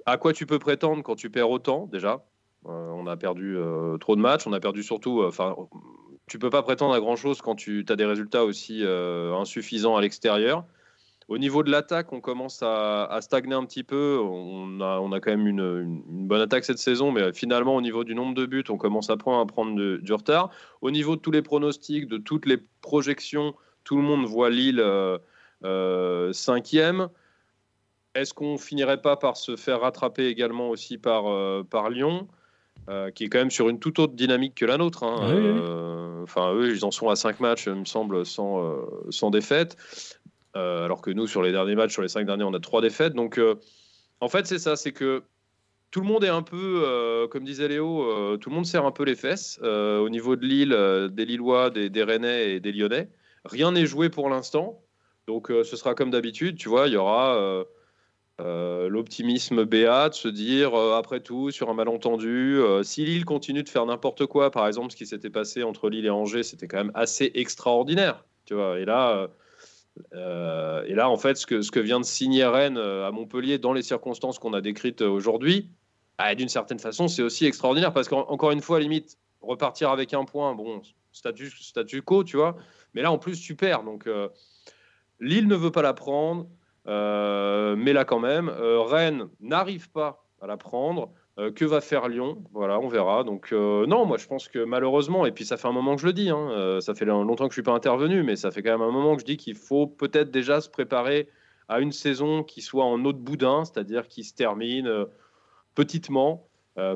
à quoi tu peux prétendre quand tu perds autant déjà? euh, on a perdu euh, trop de matchs, on a perdu surtout. Euh, enfin, tu peux pas prétendre à grand chose quand tu as des résultats aussi insuffisants à l'extérieur. Au niveau de l'attaque, on commence à, stagner un petit peu. On a, on quand même une, bonne attaque cette saison, mais finalement, au niveau du nombre de buts, on commence à prendre, du retard. Au niveau de tous les pronostics, de toutes les projections, tout le monde voit Lille cinquième. Est-ce qu'on finirait pas par se faire rattraper également aussi par Lyon? Euh, qui est quand même sur une toute autre dynamique que la nôtre. Hein. Euh, enfin, eux, ils en sont à 5 matchs, il me semble, sans, euh, sans défaite. alors que nous, sur les derniers matchs, sur les 5 derniers, on a 3 défaites. Donc, en fait, c'est ça, c'est que tout le monde est un peu, comme disait Léo, tout le monde serre un peu les fesses au niveau de Lille, des Lillois, des, des, Rennais et des Lyonnais. Rien n'est joué pour l'instant. Donc, ce sera comme d'habitude, tu vois, il y aura euh, l'optimisme béat de se dire, euh, après tout, sur un malentendu, euh, si Lille continue de faire n'importe quoi, par exemple, ce qui s'était passé entre Lille et Angers, c'était quand même assez extraordinaire. Tu vois, et là, et là, en fait, ce que, ce que vient de signer Rennes à Montpellier dans les circonstances qu'on a décrites aujourd'hui, bah, d'une certaine façon, c'est aussi extraordinaire parce qu'encore une fois, limite, repartir avec un point, bon, statut, statu quo, tu vois, mais là, en plus, tu perds. Donc, Lille ne veut pas la prendre. Euh, mais là quand même, euh, Rennes n'arrive pas à la prendre. Euh, que va faire Lyon? Voilà, on verra. Donc non, moi je pense que malheureusement, et puis ça fait un moment que je le dis, hein, ça fait longtemps que je suis pas intervenu, mais ça fait quand même un moment que je dis qu'il faut peut-être déjà se préparer à une saison qui soit en autre boudin, c'est-à-dire qui se termine petitement,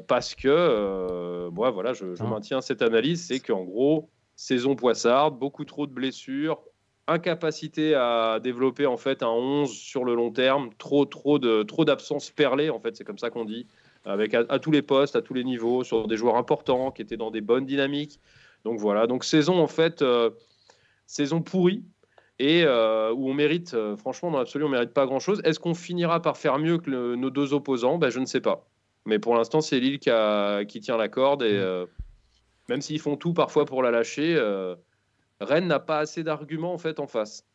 parce que moi voilà, je, je ah. maintiens cette analyse, c'est qu'en gros saison poissarde, beaucoup trop de blessures, incapacité à développer en fait un 11 sur le long terme, trop trop de trop d'absences perlées en fait, c'est comme ça qu'on dit, avec à, tous les postes, à tous les niveaux, sur des joueurs importants qui étaient dans des bonnes dynamiques. Donc voilà, donc saison en fait euh, saison pourrie et euh, où on mérite euh, franchement dans l'absolu on mérite pas grand chose. Est-ce qu'on finira par faire mieux que nos deux opposants? Ben, je ne sais pas. Mais pour l'instant c'est Lille qui, qui, tient la corde et mmh. même s'ils font tout parfois pour la lâcher Rennes n'a pas assez d'arguments en fait en face.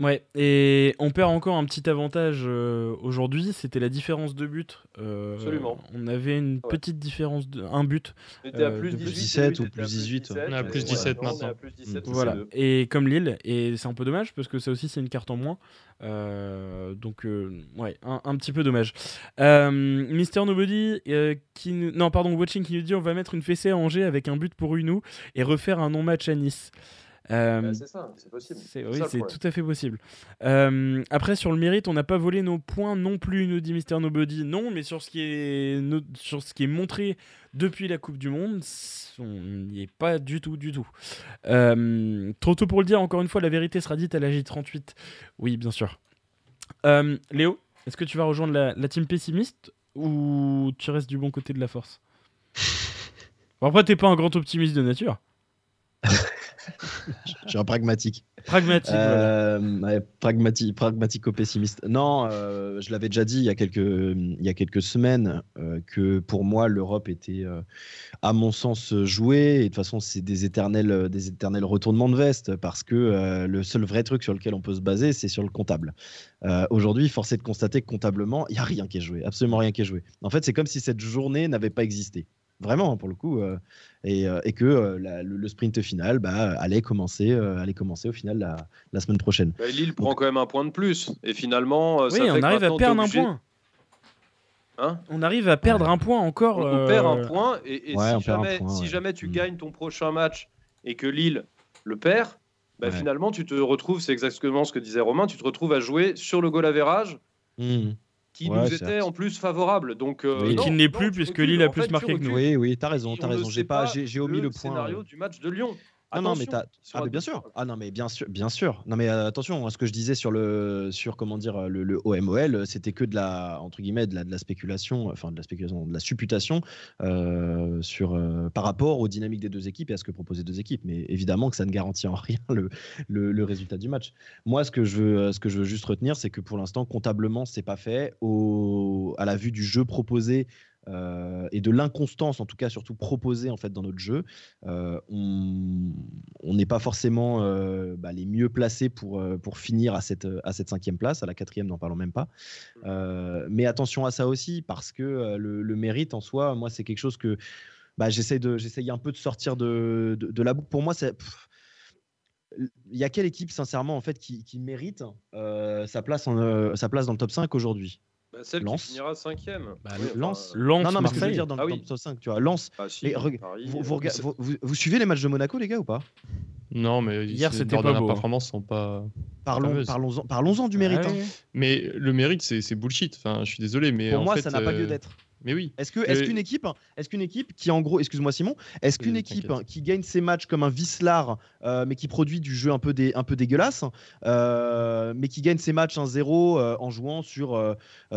Ouais, et on perd encore un petit avantage euh, aujourd'hui, c'était la différence de but. Euh, Absolument. On avait une petite différence de un but. On était à plus 17 ou plus 18. On est à plus 17 maintenant. voilà. Et comme Lille, et c'est un peu dommage parce que ça aussi c'est une carte en moins. Euh, donc ouais, un, petit peu dommage. Mister Nobody qui non pardon Watching qui nous dit on va mettre une fessée à Angers avec un but pour Unou et refaire un non match à Nice. Euh, c'est ça, c'est possible. oui, c'est tout à fait possible. Euh, après, sur le mérite, on n'a pas volé nos points non plus, nous dit Mister Nobody. Non, mais sur ce qui est, sur ce qui est montré depuis la Coupe du Monde, on n'y est pas du tout, du tout. Euh, trop tôt pour le dire, encore une fois, la vérité sera dite à la J38. Oui, bien sûr. Léo, est-ce que tu vas rejoindre la, la, team pessimiste ou tu restes du bon côté de la force? Bon, Après, t'es pas un grand optimiste de nature. je suis un pragmatique. Pragmatique. Euh, pragmatique, pragmatico-pessimiste. Non, euh, je l'avais déjà dit il y a quelques, il y a quelques semaines euh, que pour moi l'Europe était, à mon sens, jouée. Et de toute façon, c'est des éternels, des éternels retournements de veste parce que le seul vrai truc sur lequel on peut se baser, c'est sur le comptable. Aujourd'hui, force est de constater que comptablement, il n'y a rien qui est joué, absolument rien qui est joué. En fait, c'est comme si cette journée n'avait pas existé vraiment pour le coup, euh, et, euh, et, que euh, le, sprint final bah, allait, commencer, allait commencer au final la, la semaine prochaine. Bah, Lille prend quand même un point de plus, et finalement, oui, on arrive à perdre un point. Hein? On arrive à perdre un point encore. On, perd un point, et, si, jamais, si jamais tu mm. gagnes ton prochain match et que Lille le perd, bah, finalement tu te retrouves, c'est exactement ce que disait Romain, tu te retrouves à jouer sur le goal average. Mm qui nous était en plus favorable. Donc, euh, qui n'est plus puisque Lille a plus marqué que nous. Oui, oui, t'as raison, t'as raison. J'ai pas, j'ai omis le, point. Scénario du match de Lyon. Ah non, mais ah, bien sûr. Ah non, mais bien sûr, bien sûr. Non, mais euh, attention, hein, ce que je disais sur le, sur comment dire, le, le OMOL, c'était que de la, entre guillemets, de la, de la spéculation, enfin de la spéculation, de la supputation euh, sur, euh, par rapport aux dynamiques des deux équipes et à ce que proposaient deux équipes. Mais évidemment que ça ne garantit en rien le, le, résultat du match. Moi, ce que je veux, ce que je veux juste retenir, c'est que pour l'instant, comptablement, c'est pas fait. Au, à la vue du jeu proposé, euh, et de l'inconstance, en tout cas surtout proposée en fait dans notre jeu, euh, on n'est pas forcément euh, bah, les mieux placés pour, pour finir à cette, à cette cinquième place, à la quatrième n'en parlons même pas. mais attention à ça aussi, parce que le, mérite en soi, moi c'est quelque chose que bah, j'essaye un peu de sortir de, de, la boucle. Pour moi, c'est il y a quelle équipe sincèrement en fait qui, qui mérite sa place en, sa place dans le top 5 aujourd'hui? Bah, celle qui finira cinquième. Bah, Lance. Lance. Non, non, mais ce que je veux dire dans le ah top 5, tu vois. Lance. Ah, vous, vous, suivez les matchs de Monaco, les gars, ou pas? Non, mais hier, c'était pas beau. Les performances sont pas. Parlons, parlons-en, parlons du mérite. Hein. Mais le mérite, c'est bullshit. Enfin, je suis désolé, mais. Pour moi, ça n'a pas lieu euh, d'être. Mais oui. Est-ce que est-ce qu'une équipe est-ce qu'une équipe qui en gros excuse-moi Simon est-ce qu'une équipe qui gagne ses matchs comme un Vislar euh, mais qui produit du jeu un peu un peu dégueulasse euh, mais qui gagne ses matchs 1-0 euh, en jouant sur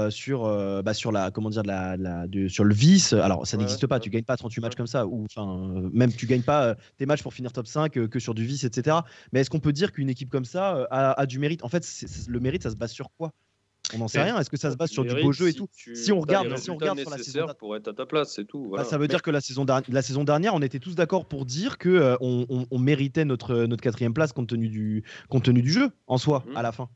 sur bah, sur la comment dire la, la sur le vice alors ça n'existe pas tu gagnes pas 38 matchs comme ça ou enfin même tu gagnes pas tes matchs pour finir top 5 que sur du vice etc mais est-ce qu'on peut dire qu'une équipe comme ça a, a, du mérite? En fait le mérite ça se base sur quoi? On n'en sait rien. Est-ce que ça se base sur du beau jeu et tout Si on regarde, si on regarde sur la saison pour être à ta place, c'est tout. Bah, ça veut dire que la saison, la saison dernière, on était tous d'accord pour dire que euh, on, méritait notre notre quatrième place compte tenu du compte tenu du jeu en soi mmh. à la fin.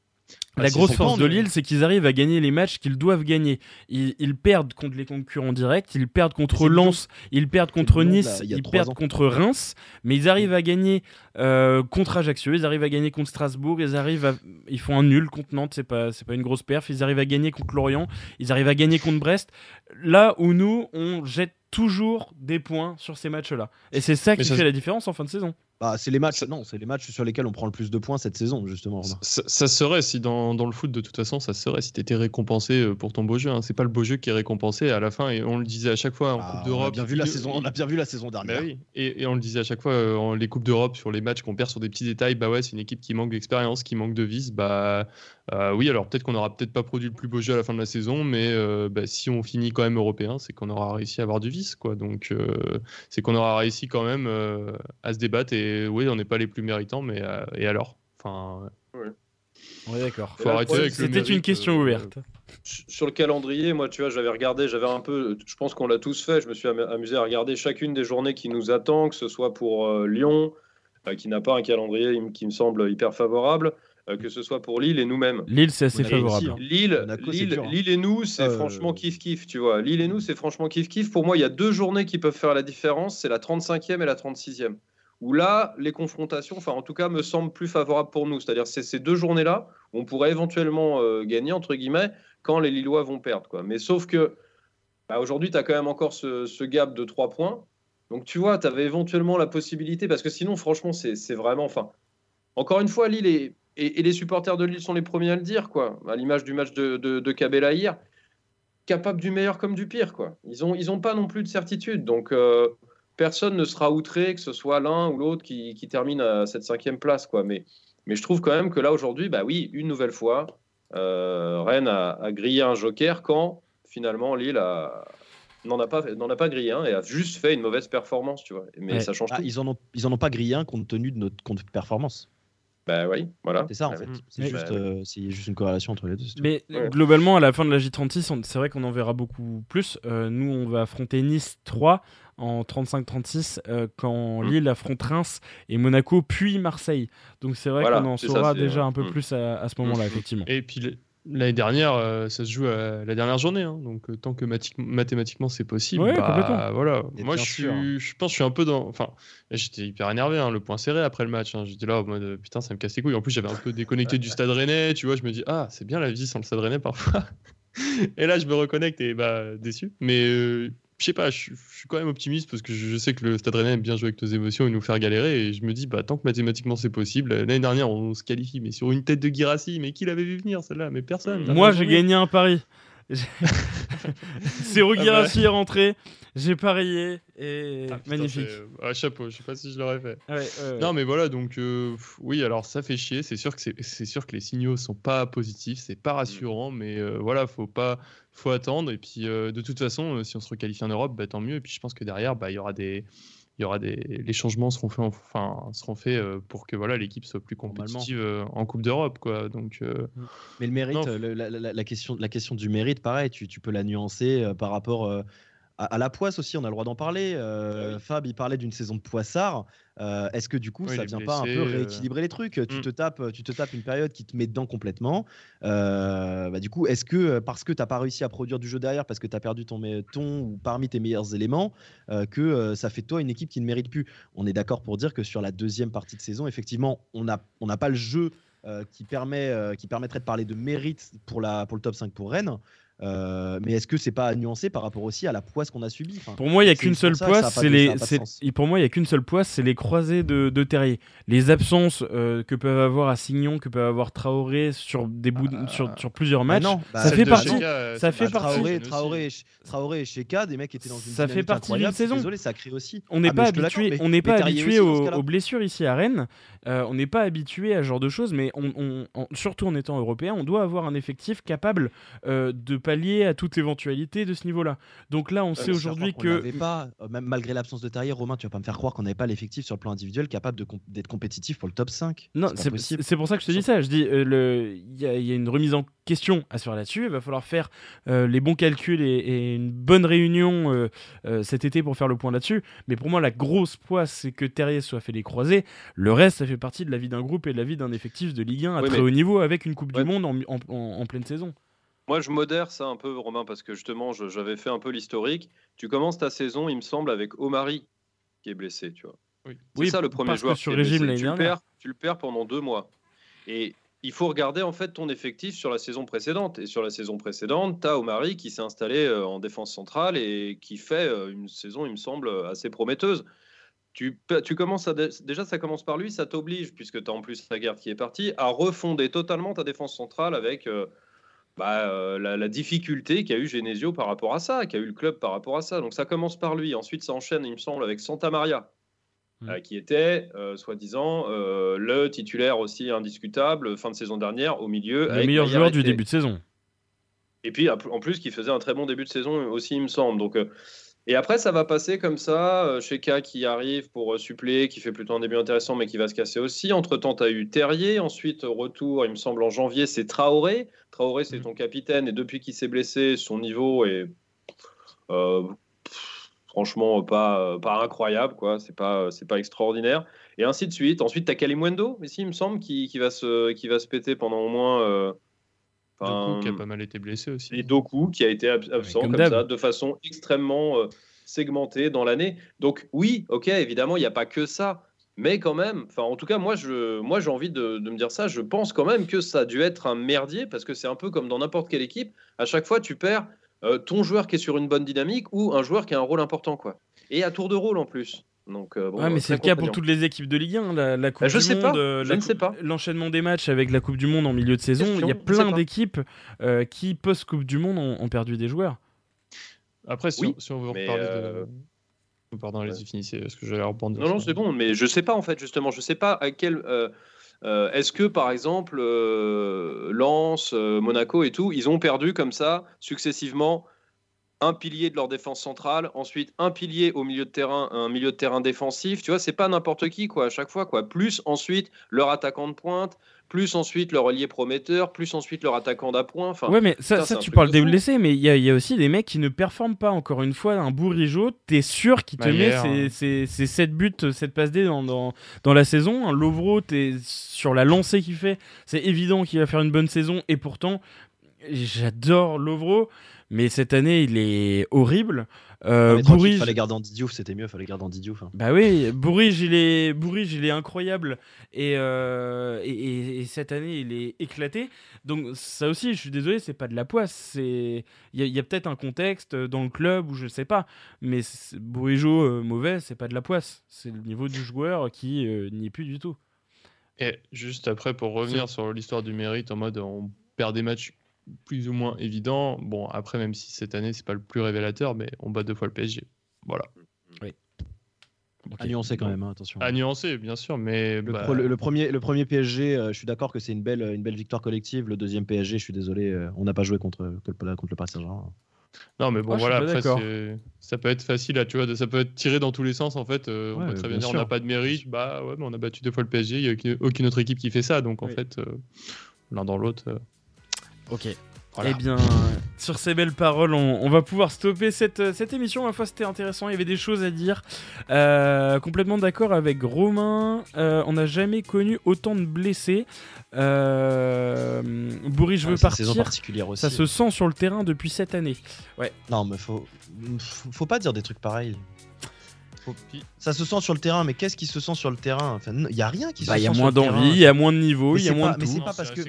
La Bah, grosse s'ils sont force de Lille, c'est qu'ils arrivent à gagner les matchs qu'ils doivent gagner. Ils, ils perdent contre les concurrents directs, ils perdent contre. Lens, ils perdent contre là, Nice, ils perdent ans. contre Reims, mais ils arrivent à gagner euh, contre Ajaccio, ils arrivent à gagner contre Strasbourg, ils arrivent à, ils font un nul contre Nantes, c'est pas, c'est pas une grosse perf, ils arrivent à gagner contre Lorient, ils arrivent à gagner contre Brest. Là où nous, on jette toujours des points sur ces matchs-là. Et c'est ça qui ça- fait la différence en fin de saison. Bah, c'est les matchs. Ça- Non, c'est les matchs sur lesquels on prend le plus de points cette saison, justement. Ça, ça serait si dans, dans le foot de toute façon ça serait si t'étais récompensé euh, pour ton beau jeu. hein. C'est pas le beau jeu qui est récompensé à la fin et on le disait à chaque fois en Ah, Coupe on a d'Europe. bien vu la saison. On a bien vu la saison Bah dernière. oui, et, et on le disait à chaque fois euh, en les coupes d'Europe sur les matchs qu'on perd sur des petits détails. Bah ouais, c'est une équipe qui manque d'expérience, qui manque de vis. Bah euh, oui, alors peut-être qu'on aura peut-être pas produit le plus beau jeu à la fin de la saison, mais euh, bah, si on finit quand même européen, c'est qu'on aura réussi à avoir du vice, quoi. Donc euh, c'est qu'on aura réussi quand même à se débattre. Et oui, on n'est pas les plus méritants, mais euh, et alors? Enfin, On est d'accord. faut là, arrêter le avec le C'était une question euh, ouverte. Sur le calendrier, moi, tu vois, j'avais regardé, j'avais un peu, je pense qu'on l'a tous fait, je me suis am- amusé à regarder chacune des journées qui nous attend, que ce soit pour euh, Lyon, euh, qui n'a pas un calendrier qui me semble hyper favorable, euh, que ce soit pour Lille et nous-mêmes. Lille, c'est assez favorable. hein. Lille, Monaco, hein. Lille et nous, c'est Euh, franchement kiff-kiff, tu vois. Lille et nous, c'est franchement kiff-kiff. Pour moi, il y a deux journées qui peuvent faire la différence, c'est la 35e et la 36e. Où là, les confrontations, enfin en tout cas, me semblent plus favorables pour nous. C'est-à-dire c'est ces deux journées-là où on pourrait éventuellement euh, gagner, entre guillemets, quand les Lillois vont perdre. Quoi. Mais sauf que bah, aujourd'hui, tu as quand même encore ce, gap de 3 points. Donc tu vois, tu avais éventuellement la possibilité, parce que sinon, franchement, c'est vraiment... Enfin, encore une fois, Lille et, les supporters de Lille sont les premiers à le dire, quoi, à l'image du match de, de, de capable du meilleur comme du pire. Quoi. Ils n'ont ils ont pas non plus de certitude. Donc, euh, personne ne sera outré que ce soit l'un ou l'autre qui, qui termine à cette cinquième place. Quoi. Mais, mais je trouve quand même que là, aujourd'hui, bah oui, une nouvelle fois, euh, Rennes a, a grillé un joker quand finalement Lille a- n'en a, pas, n'en a pas grillé un et a juste fait une mauvaise performance. Tu vois. Mais Ouais. ça change Ah, tout. ils en ont, ils en ont pas grillé un compte tenu de notre compte performance. Bah oui, voilà. C'est ça en Ah fait. oui. C'est Mais- juste, Bah, euh, c'est juste une corrélation entre les deux. Mais Ouais. globalement, à la fin de la J36, on- c'est vrai qu'on en verra beaucoup plus. Euh, nous, on va affronter Nice 3 en 35-36 euh, quand Mm. Lille affronte Reims et Monaco, puis Marseille. Donc c'est vrai Voilà, qu'on en ça, saura déjà un peu Mm. plus à, à ce moment-là, Mm. effectivement. Et puis l'année dernière, euh, ça se joue à la dernière journée, hein. donc euh, tant que mati- mathématiquement c'est possible, Ouais, bah, complètement. voilà. Et Moi, je, sûr. suis, je pense que je suis un peu dans. Enfin, j'étais hyper énervé, hein, le point serré après le match. hein. J'étais là en mode euh, putain, ça me casse les couilles. En plus, j'avais un peu déconnecté du Stade Rennais, tu vois. Je me dis ah, c'est bien la vie sans le Stade Rennais parfois. et là, je me reconnecte et bah déçu. Mais euh, je sais pas, je, suis- je suis quand même optimiste parce que je, je sais que le Stade Rennais aime bien jouer avec nos émotions et nous faire galérer. Et je me dis, bah, tant que mathématiquement c'est possible, l'année dernière on se qualifie, mais sur une tête de Girassi, mais qui l'avait vu venir celle-là? Mais personne. Moi, j'ai gagné un pari. C'est Ah bah. Girassi est rentré, j'ai parié et Ah, putain, magnifique. ah, chapeau, je sais pas si je l'aurais fait. Ouais, ouais, ouais. Non, mais voilà, donc euh, oui, alors ça fait chier. C'est sûr que c'est sûr que les signaux sont pas positifs, c'est pas rassurant, mais euh, voilà, faut pas, faut attendre. Et puis euh, de toute façon, euh, si on se requalifie en Europe, bah, tant mieux. Et puis je pense que derrière, bah, il y aura des, il y aura des, les changements seront faits, enfin seront faits euh, pour que voilà l'équipe soit plus compétitive euh, en Coupe d'Europe, quoi. Donc euh, Mais le mérite, le- la, la- la question, la question du mérite, pareil, tu, tu peux la nuancer par rapport à, à la poisse aussi, on a le droit d'en parler. Euh, Ah oui. Fab, il parlait d'une saison de poissard. Euh, Est-ce que du coup, Oui, ça vient pas un peu euh, rééquilibrer les trucs? Tu, mm. te tapes, tu te tapes une période qui te met dedans complètement. Bah, du coup, est-ce que parce que tu n'as pas réussi à produire du jeu derrière, parce que tu as perdu ton, ton ou parmi tes meilleurs éléments, que ça fait de toi une équipe qui ne mérite plus? On est d'accord pour dire que sur la deuxième partie de saison, effectivement, on n'a on pas le jeu euh, qui, permet, euh, qui permettrait de parler de mérite pour, la, pour le top 5 pour Rennes. Euh, mais est-ce que c'est pas nuancé par rapport aussi à la poisse qu'on a subie? Enfin, Pour moi, il y a qu'une seule poisse, c'est les. pour moi, il y a qu'une seule poisse, c'est les croisés de, de Terrier. Les absences euh, que peuvent avoir Assignon, que peuvent avoir Traoré sur des bouts, de- Ah. sur, sur plusieurs bah matchs. non, bah, ça fait de partie- euh, ça fait partie- Traoré, aussi. Traoré, Traoré et Sheka, des mecs qui étaient dans une Ça fait partie d'une saison. Désolé, ça crée aussi. On n'est Ah, pas habitué, on n'est pas habitué aux, blessures ici à Rennes. Euh, on n'est pas habitué à ce genre de choses, mais on, on- en- surtout en étant européen, on doit avoir un effectif capable euh, de pallier à toute éventualité de ce niveau-là. Donc là, on sait aujourd'hui que. pas, euh, même malgré l'absence de Terrier, Romain, tu vas pas me faire croire qu'on n'avait pas l'effectif sur le plan individuel capable d'être compétitif pour le top 5. Non, c'est pour ça que je te dis ça. Je dis, euh, il y, a une remise en question à se faire là-dessus. Il va falloir faire euh, les bons calculs et, une bonne réunion cet été pour faire le point là-dessus. Mais pour moi, la grosse poisse, c'est que Terrier soit fait les croisés. Le reste, ça fait partie de la vie d'un groupe et de la vie d'un effectif de Ligue 1 à très haut niveau avec une Coupe du Monde en pleine saison. Moi, je modère ça un peu, Romain, parce que justement, j'avais fait un peu l'historique. Tu commences ta saison, il me semble, avec Omari qui est blessé, tu vois. Oui, c'est ça le premier joueur. Sur régime tu, le perds, tu le perds pendant deux mois. Et il faut regarder en fait ton effectif sur la saison précédente. Et sur la saison précédente, tu as Omari qui s'est installé euh, en défense centrale et qui fait euh, une saison, il me semble, assez prometteuse. Tu, tu commences à déjà, ça commence par lui, ça t'oblige, puisque tu as en plus la garde qui est partie, à refonder totalement ta défense centrale avec euh, bah, euh, la, difficulté qu'a eu Genesio par rapport à ça, qu'a eu le club par rapport à ça. Donc ça commence par lui. Ensuite, ça enchaîne, il me semble, avec Santa Maria, mmh. euh, qui était, euh, soi-disant, le titulaire aussi indiscutable fin de saison dernière au milieu. Le meilleur joueur du début de saison. Et puis, en plus, qui faisait un très bon début de saison aussi, il me semble. Donc et après, ça va passer comme ça. Euh, Sheka qui arrive pour euh, suppléer, qui fait plutôt un début intéressant, mais qui va se casser aussi. Entre-temps, tu as eu Terrier. Ensuite, retour, il me semble, en janvier, c'est Traoré. Traoré, c'est mhm. ton capitaine. Et depuis qu'il s'est blessé, son niveau est euh, franchement pas, pas incroyable. quoi. C'est pas, c'est pas extraordinaire. Et ainsi de suite. Ensuite, tu as Kalimwendo, ici, il me semble, qui, qui, va se, qui va se péter pendant au moins. Doku qui a pas mal été blessé aussi. Et Doku qui a été absent comme, ça, de façon extrêmement euh, segmentée dans l'année. Donc oui, ok, évidemment, il n'y a pas que ça. Mais quand même, enfin en tout cas, moi je, moi j'ai envie de, me dire ça. Je pense quand même que ça a dû être un merdier parce que c'est un peu comme dans n'importe quelle équipe. À chaque fois, tu perds euh, ton joueur qui est sur une bonne dynamique ou un joueur qui a un rôle important, quoi. Et à tour de rôle en plus. Donc, euh, mais c'est le cas pour toutes les équipes de Ligue 1. La, Coupe bah, je du sais Monde, pas. Euh, je ne sais pas. L'enchaînement des matchs avec la Coupe du Monde en milieu de saison, il y a plein d'équipes euh, qui, post-Coupe du Monde, ont, perdu des joueurs. Après, si, on, veut reparler de. Pardon, allez-y, finissez, parce que j'allais reprendre. Non, non, c'est bon, mais je sais pas en fait, justement. Je sais pas à quel. Est-ce que par exemple, Lens, Monaco et tout, ils ont perdu comme ça successivement un pilier de leur défense centrale, ensuite un pilier au milieu de terrain, un milieu de terrain défensif. Tu vois, c'est pas n'importe qui quoi à chaque fois quoi. Plus ensuite leur attaquant de pointe, plus ensuite leur allié prometteur, plus ensuite leur attaquant d'appoint. Enfin, ouais, mais ça, ça, tu parles des blessés, mais il y, y, a aussi des mecs qui ne performent pas. Encore une fois, un Bourigeau, t'es sûr qu'il te met ses, 7 buts, 7 passes D dans, dans, dans, la saison. Un Lovro, t'es sur la lancée qu'il fait. C'est évident qu'il va faire une bonne saison, et pourtant, j'adore Lovro mais cette année il est horrible. Euh, fallait garder en Didiouf, c'était mieux, fallait garder en Didiouf. Hein. Bah oui, Bourrige il est, il est incroyable euh, et, et, cette année il est éclaté. Donc ça aussi, je suis désolé, c'est pas de la poisse. C'est, il y a, peut-être un contexte dans le club ou je sais pas, mais Bourigeau euh, mauvais, c'est pas de la poisse. C'est le niveau du joueur qui euh, n'y est plus du tout. Et juste après, pour revenir sur l'histoire du mérite, en mode on perd des matchs plus ou moins évident. Bon, après, même si cette année, c'est pas le plus révélateur, mais on bat deux fois le PSG. Voilà. Oui. À nuancer quand même, hein, attention. À nuancer, bien sûr, mais le, bah premier, le premier PSG, euh, je suis d'accord que c'est une belle, une belle victoire collective. Le deuxième PSG, je suis désolé, euh, on n'a pas joué contre, contre le Paris Saint-Germain. Non, mais bon, voilà, après, ça peut être facile, là, tu vois, ça peut être tiré dans tous les sens, en fait. Euh, on peut très bien dire, on n'a pas de mérite, bah ouais, mais on a battu deux fois le PSG, il n'y a aucune autre équipe qui fait ça, donc en fait, l'un dans l'autre. Ok. Eh bien, sur ces belles paroles, on, va pouvoir stopper cette, cette émission. Ma foi, c'était intéressant. Il y avait des choses à dire. Euh, complètement d'accord avec Romain. Euh, on n'a jamais connu autant de blessés. Euh, Bourri, je veux partir. particulière aussi. Ça se sent sur le terrain depuis cette année. Ouais. Non, mais faut, faut pas dire des trucs pareils. Ça se sent sur le terrain, mais qu'est-ce qui se sent sur le terrain? Il y a rien qui se bah, sent. Il y a moins d'envie, il y a moins de niveau, il y a moins de Mais c'est pas parce que.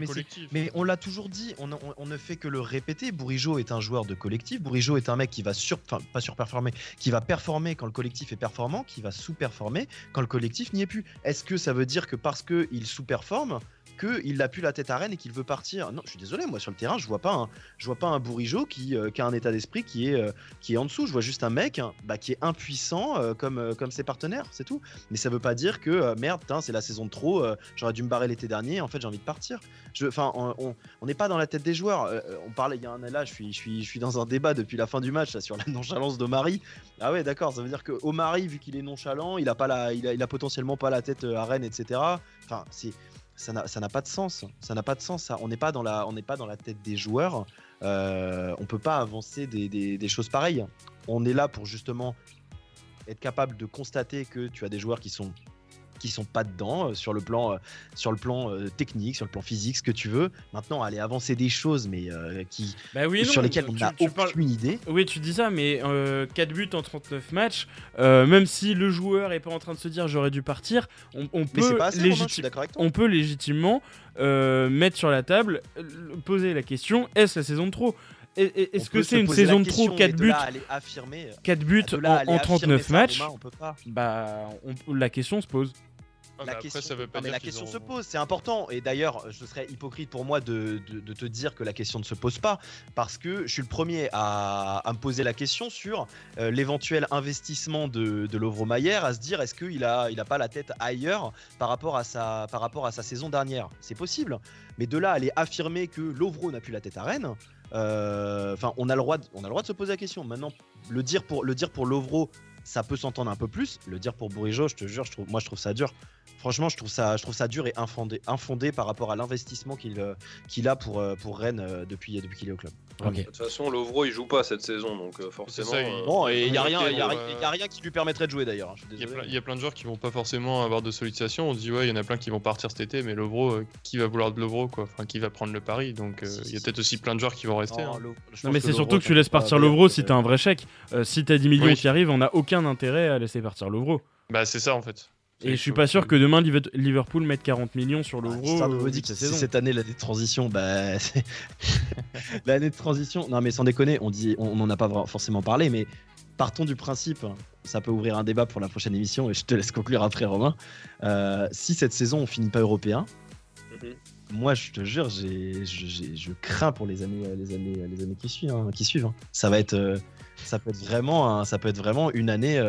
Mais, on l'a toujours dit, on, ne fait que le répéter. Bourigeau est un joueur de collectif. Bourigeau est un mec qui va sur, enfin, pas surperformer, qui va performer quand le collectif est performant, qui va sous-performer quand le collectif n'y est plus. Est-ce que ça veut dire que parce qu'il sous-performe, qu'il a plus la tête à Rennes et qu'il veut partir. Non, je suis désolé, moi sur le terrain, je vois pas je vois pas un bourrigeau qui, euh, qui a un état d'esprit qui est, euh, qui est en dessous. Je vois juste un mec hein, bah, qui est impuissant euh, comme, comme ses partenaires, c'est tout. Mais ça veut pas dire que merde, c'est la saison de trop, j'aurais dû me barrer l'été dernier, en fait j'ai envie de partir. Enfin, on n'est pas dans la tête des joueurs. on parlait, il y a un là, je suis, je, suis, je suis dans un débat depuis la fin du match sur la nonchalance d'Omari. Ah ouais, d'accord, ça veut dire que vu qu'il est nonchalant, il a, pas la, il il a potentiellement pas la tête à Rennes, etc. Enfin, c'est ça n'a pas de sens. Ça n'a pas de sens. On n'est pas dans la, tête des joueurs. Euh, on peut pas avancer des, choses pareilles. On est là pour justement être capable de constater que tu as des joueurs qui sont qui sont pas dedans euh, sur le plan, euh, sur le plan euh, technique, sur le plan physique, ce que tu veux. Maintenant, aller avancer des choses, mais qui, bah oui, sur lesquelles on n'a aucune idée. Oui, tu dis ça, mais 4 buts en 39 matchs, même si le joueur est pas en train de se dire j'aurais dû partir, on, peut, on peut légitimement mettre sur la table, poser la question est-ce la saison de trop? Est-ce que c'est une saison de trop 4 buts 4 buts en, 39 matchs Bah, la question se pose. Ah, la question, mais la question se pose, c'est important. Et d'ailleurs, ce serait hypocrite pour moi de, te dire que la question ne se pose pas, parce que je suis le premier à, me poser la question sur euh, l'éventuel investissement de, de Lovro Mayer, à se dire est-ce qu'il a, il a pas la tête ailleurs par rapport à sa, par rapport à sa saison dernière? C'est possible, mais de là aller affirmer que Lovro n'a plus la tête à Rennes. Euh, enfin, on a le droit, de, on a le droit de se poser la question. Maintenant, le dire pour le dire pour Lovro, ça peut s'entendre un peu plus. Le dire pour Bourigeau, je te jure, je trouve, moi je trouve ça dur. Franchement, je trouve ça, je trouve ça dur et infondé, infondé par rapport à l'investissement qu'il euh, qu'il a pour, euh, pour Rennes euh, depuis, depuis qu'il est au club. De toute façon, Lovro il joue pas cette saison, donc forcément. bon, et il y a rien, il y, a rien qui lui permettrait de jouer d'ailleurs. Hein, il y, a plein de joueurs qui vont pas forcément avoir de sollicitation. On se dit ouais, il y en a plein qui vont partir cet été, mais Lovro, qui va vouloir de Lovro quoi? Enfin, qui va prendre le pari Donc il y a peut-être aussi plein de joueurs qui vont rester. hein. Non, mais c'est surtout que tu laisses partir Lovro si t'as un vrai chèque. si t'as 10 millions qui arrivent, on a aucun intérêt à laisser partir Lovro. Bah c'est ça en fait. Et je suis pas sûr que demain Liverpool mette 40 millions sur le Ah, euh, que cette année l'année de transition, bah l'année de transition. Non mais sans déconner, on dit, on n'en a pas forcément parlé, mais partons du principe. Ça peut ouvrir un débat pour la prochaine émission et je te laisse conclure après Romain. Euh, si cette saison on finit pas européen, mhm. moi je te jure, je crains pour les années, les années, les années qui suivent. Hein, qui suivent hein. Ça va être, euh, ça peut être vraiment, ça peut être vraiment une année,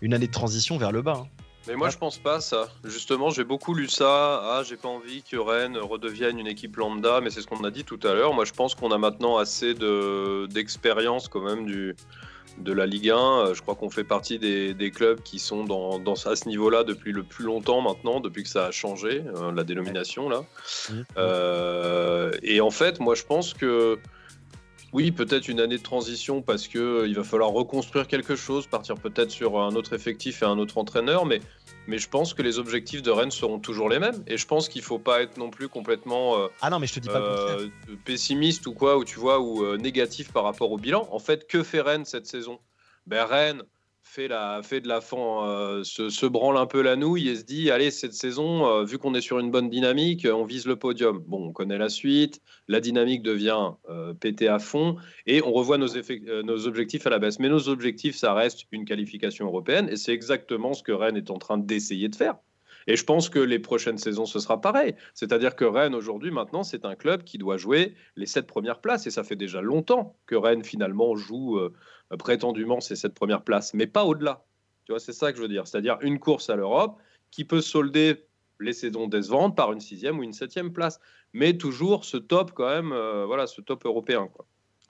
une année de transition vers le bas. Mais moi, je pense pas ça. Justement, j'ai beaucoup lu ça. Ah, j'ai pas envie que Rennes redevienne une équipe lambda, mais c'est ce qu'on a dit tout à l'heure. Moi, je pense qu'on a maintenant assez d'expérience quand même du, de la Ligue 1. Je crois qu'on fait partie des, clubs qui sont dans, dans à ce niveau-là depuis le plus longtemps maintenant, depuis que ça a changé, euh, la dénomination là. Euh, et en fait, moi, je pense que oui, peut-être une année de transition parce qu'il euh, il va falloir reconstruire quelque chose, partir peut-être sur un autre effectif et un autre entraîneur, mais, mais je pense que les objectifs de Rennes seront toujours les mêmes. Et je pense qu'il ne faut pas être non plus complètement euh, ah non, mais je te dis pas euh, pessimiste ou quoi, ou tu vois, ou négatif par rapport au bilan. En fait, que fait Rennes cette saison? Ben, Rennes fait, la, de la euh, se, branle un peu la nouille et se dit allez, cette saison, euh, vu qu'on est sur une bonne dynamique, on vise le podium. Bon, on connaît la suite, la dynamique devient euh, pétée à fond et on revoit nos, nos objectifs à la baisse. Mais nos objectifs, ça reste une qualification européenne et c'est exactement ce que Rennes est en train d'essayer de faire. Et je pense que les prochaines saisons, ce sera pareil. C'est-à-dire que Rennes, aujourd'hui, maintenant, c'est un club qui doit jouer les sept premières places. Et ça fait déjà longtemps que Rennes, finalement, joue euh, prétendument c'est cette première place, mais pas au-delà. Tu vois, c'est ça que je veux dire. C'est-à-dire une course à l'Europe qui peut solder les saisons décevantes par une sixième ou une septième place, mais toujours ce top quand même, euh, voilà, ce top européen. Quoi.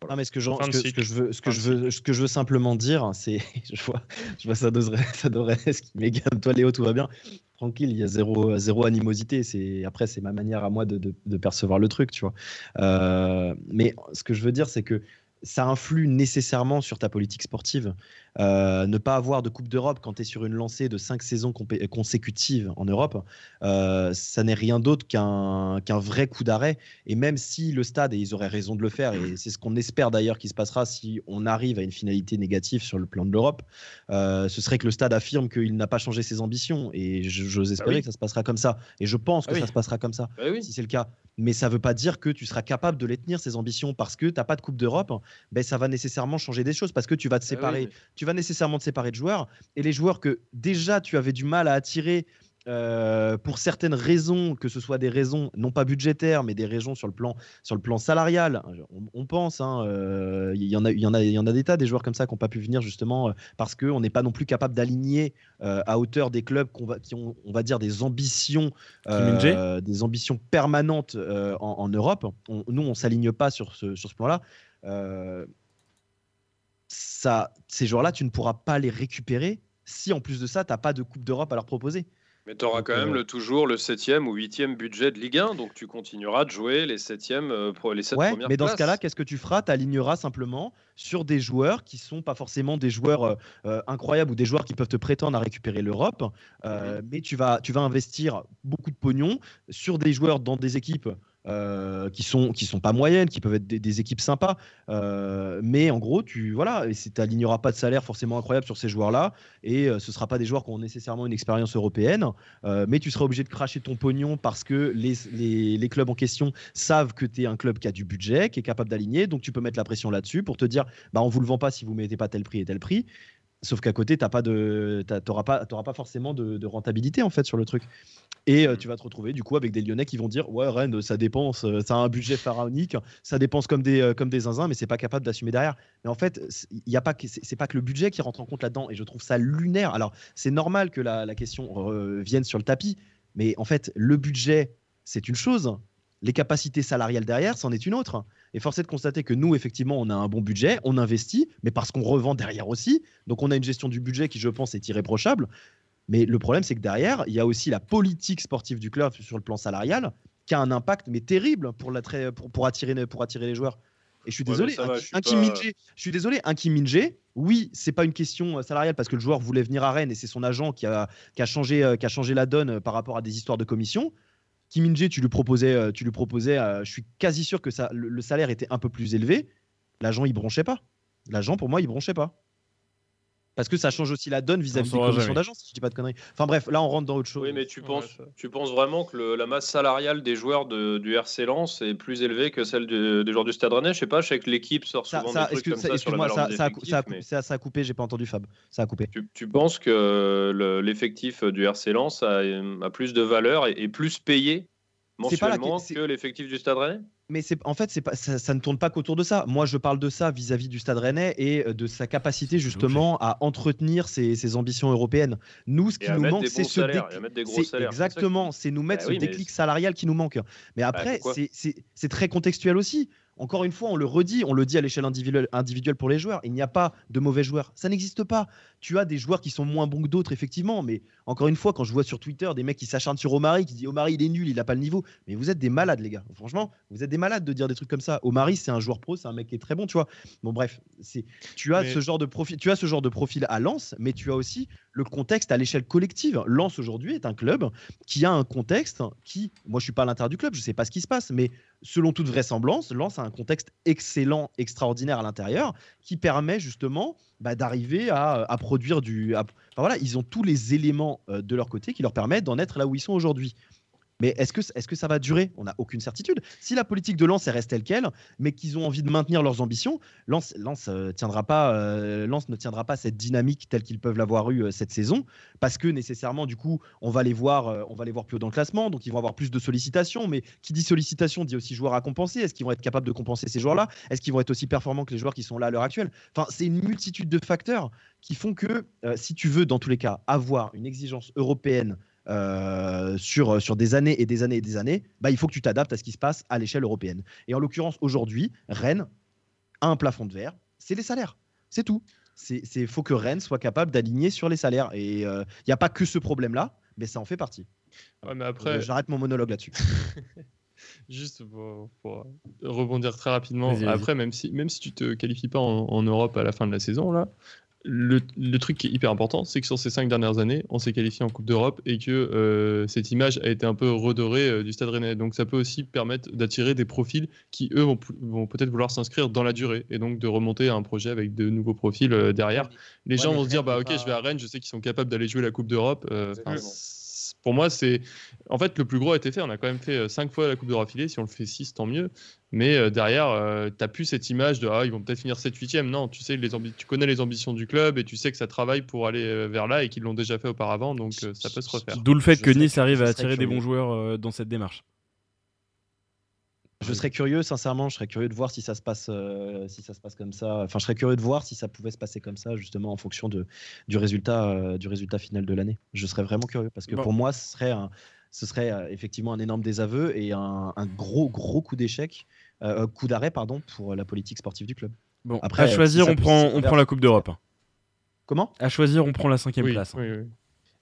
Non, mais ce que, je, ce, que, je veux, ce que je veux, ce que je veux simplement dire, c'est, je vois, je vois ça devrait, ça devrait, ce qui m'égale. Toi, Léo, tout va bien. Tranquille, il y a zéro, zéro animosité. C'est après, c'est ma manière à moi de, de, percevoir le truc, tu vois. Euh, mais ce que je veux dire, c'est que ça influe nécessairement sur ta politique sportive. Euh, ne pas avoir de Coupe d'Europe quand tu es sur une lancée de cinq saisons consécutives en Europe, euh, ça n'est rien d'autre qu'un vrai coup d'arrêt. Et même si le stade, et ils auraient raison de le faire, et c'est ce qu'on espère d'ailleurs qui se passera si on arrive à une finalité négative sur le plan de l'Europe, euh, ce serait que le stade affirme qu'il n'a pas changé ses ambitions. Et j'ose bah espérer que ça se passera comme ça. Et je pense que ah ça se passera comme ça, bah si c'est le cas. Mais ça ne veut pas dire que tu seras capable de les tenir, ces ambitions, parce que tu n'as pas de Coupe d'Europe, ben, ça va nécessairement changer des choses, parce que tu vas te bah séparer tu vas nécessairement te séparer de joueurs. Et les joueurs que déjà tu avais du mal à attirer euh, pour certaines raisons, que ce soit des raisons non pas budgétaires, mais des raisons sur le plan, sur le plan salarial, on, pense, hein, euh, il y, en a, y, en a, y en a des tas des joueurs comme ça qui n'ont pas pu venir justement euh, parce qu'on n'est pas non plus capable d'aligner à hauteur des clubs va, qui ont, on va dire, des ambitions, des ambitions permanentes en, Europe. nous, on s'aligne pas sur ce, sur ce plan-là. Ça, ces joueurs-là, tu ne pourras pas les récupérer si en plus de ça, tu n'as pas de Coupe d'Europe à leur proposer. Mais tu auras quand même euh, le, toujours le 7e ou 8e budget de Ligue 1, donc tu continueras de jouer les 7e, euh, les 7 ouais, premières mais dans ce cas-là, qu'est-ce que tu feras? Tu aligneras simplement sur des joueurs qui sont pas forcément des joueurs euh, incroyables ou des joueurs qui peuvent te prétendre à récupérer l'Europe, mais tu vas, tu vas investir beaucoup de pognon sur des joueurs dans des équipes euh, qui sont qui sont pas moyennes, qui peuvent être des, équipes sympas, euh, mais en gros tu voilà, tu n'aligneras pas de salaire forcément incroyable sur ces joueurs-là, et euh, ce sera pas des joueurs qui ont nécessairement une expérience européenne, mais tu seras obligé de cracher ton pognon parce que les, les, les clubs en question savent que tu es un club qui a du budget, qui est capable d'aligner, donc tu peux mettre la pression là-dessus pour te dire bah on vous le vend pas si vous mettez pas tel prix et tel prix. Sauf qu'à côté, tu n'auras pas, pas forcément de, de, rentabilité en fait sur le truc. Et euh, tu vas te retrouver du coup avec des Lyonnais qui vont dire ouais Rennes ça dépense, euh, ça a un budget pharaonique, ça dépense comme des euh, comme des zinzins, mais c'est pas capable d'assumer derrière. Mais en fait, il y a pas c'est pas que le budget qui rentre en compte là-dedans, et je trouve ça lunaire. Alors c'est normal que la, la question vienne sur le tapis, mais en fait le budget c'est une chose, les capacités salariales derrière c'en est une autre. Et force est de constater que nous, effectivement, on a un bon budget, on investit, mais parce qu'on revend derrière aussi. Donc on a une gestion du budget qui, je pense, est irréprochable. Mais le problème, c'est que derrière, il y a aussi la politique sportive du club sur le plan salarial qui a un impact mais terrible pour, pour, pour, attirer, pour attirer les joueurs. Et je suis désolé, un, Kim je suis désolé, un Kim Minje, oui, c'est pas une question euh, salariale parce que le joueur voulait venir à Rennes et c'est son agent qui a, qui a, changé, euh, qui a changé la donne euh, par rapport à des histoires de commission. Kim Minje, tu lui proposais, tu lui proposais je suis quasi sûr que ça, le, salaire était un peu plus élevé. L'agent, il bronchait pas. L'agent, pour moi, il bronchait pas. Parce que ça change aussi la donne vis-à-vis des commissions d'agence, si je dis pas de conneries. Enfin bref, là on rentre dans autre chose. Oui, mais tu penses, tu penses vraiment que la masse salariale des joueurs du RC Lens est plus élevée que celle des joueurs du Stade Rennais? Je sais pas, je sais que l'équipe sort souvent ça, des trucs comme ça, sur la ça, ça, a, ça, a coupé, j'ai pas entendu Fab. Ça a coupé. Tu, penses que l'effectif du RC Lens a, plus de valeur et est plus payé mensuellement que l'effectif du Stade Rennais? Mais c'est en fait c'est pas ça, ne tourne pas qu'autour de ça. Moi je parle de ça vis-à-vis du Stade Rennais et euh, de sa capacité justement à entretenir ses, ambitions européennes. Nous ce qui nous manque c'est ce déclic. Exactement, c'est nous mettre bah ce déclic salarial qui nous manque. Mais bah, après c'est très contextuel aussi. Encore une fois, on le redit, on le dit à l'échelle individuelle, pour les joueurs. Il n'y a pas de mauvais joueurs. Ça n'existe pas. Tu as des joueurs qui sont moins bons que d'autres, effectivement. Mais encore une fois, quand je vois sur Twitter des mecs qui s'acharnent sur Omari, qui disent Omari, il est nul, il n'a pas le niveau. Mais vous êtes des malades, les gars. Franchement, vous êtes des malades de dire des trucs comme ça. Omari, c'est un joueur pro, c'est un mec qui est très bon, tu vois. Bon, bref, tu as ce genre de profil, tu as ce genre de profil à Lens, mais tu as aussi le contexte à l'échelle collective. Lens aujourd'hui est un club qui a un contexte qui, moi, je suis pas à l'intérieur du club, je sais pas ce qui se passe, mais selon toute vraisemblance, Lens a un contexte excellent, extraordinaire à l'intérieur, qui permet justement bah, d'arriver à, produire du. voilà, ils ont tous les éléments euh, de leur côté qui leur permettent d'en être là où ils sont aujourd'hui. Mais est-ce que, est que ça va durer? On n'a aucune certitude. Si la politique de Lens reste telle qu'elle, mais qu'ils ont envie de maintenir leurs ambitions, Lens, euh, tiendra pas, euh, ne tiendra pas cette dynamique telle qu'ils peuvent l'avoir eu euh, cette saison, parce que nécessairement, du coup, on va les voir, on va les voir plus haut dans le classement, donc ils vont avoir plus de sollicitations. Mais qui dit sollicitation dit aussi joueurs à compenser. Est-ce qu'ils vont être capables de compenser ces joueurs-là? Est-ce qu'ils vont être aussi performants que les joueurs qui sont là à l'heure actuelle? Enfin, c'est une multitude de facteurs qui font que, si tu veux, dans tous les cas, avoir une exigence européenne euh, sur, sur des années et des années et des années, bah, il faut que tu t'adaptes à ce qui se passe à l'échelle européenne. Et en l'occurrence, aujourd'hui, Rennes a un plafond de verre, c'est les salaires. C'est tout. Il faut que Rennes soit capable d'aligner sur les salaires. Et il euh, n'y a pas que ce problème-là, mais ça en fait partie. mais après... J'arrête mon monologue là-dessus. Juste pour, rebondir très rapidement, après, même si, même si tu te qualifies pas en, en, Europe à la fin de la saison, là, le, truc qui est hyper important, c'est que sur ces cinq dernières années, on s'est qualifié en Coupe d'Europe et que euh, cette image a été un peu redorée euh, du Stade Rennais. Donc ça peut aussi permettre d'attirer des profils qui, eux, vont, peut-être vouloir s'inscrire dans la durée et donc de remonter à un projet avec de nouveaux profils euh, derrière. Les gens vont se dire, bah ok, je vais à Rennes, je sais qu'ils sont capables d'aller jouer la Coupe d'Europe. Pour moi, c'est. En fait, le plus gros a été fait. On a quand même fait 5 fois la Coupe d'Europe filée. Si on le fait 6, tant mieux. Mais derrière, tu n'as plus cette image de ah, ils vont peut-être finir 7-8e. Non, tu, sais, les tu connais les ambitions du club et tu sais que ça travaille pour aller vers là et qu'ils l'ont déjà fait auparavant. Donc ça peut se refaire. D'où le fait que Nice arrive à attirer des bons joueurs dans cette démarche. Je serais curieux, sincèrement, je serais curieux de voir si ça se passe, euh, si ça se passe comme ça. Enfin, je serais curieux de voir si ça pouvait se passer comme ça, justement, en fonction de, du résultat, euh, du résultat final de l'année. Je serais vraiment curieux parce que pour moi, ce serait, un, ce serait euh, effectivement un énorme désaveu et un, gros, gros coup d'échec, coup d'arrêt, pardon, pour la politique sportive du club. Bon, après, à choisir, on prend, on prend la Coupe d'Europe. Comment? À choisir, on prend la cinquième place. Oui, oui.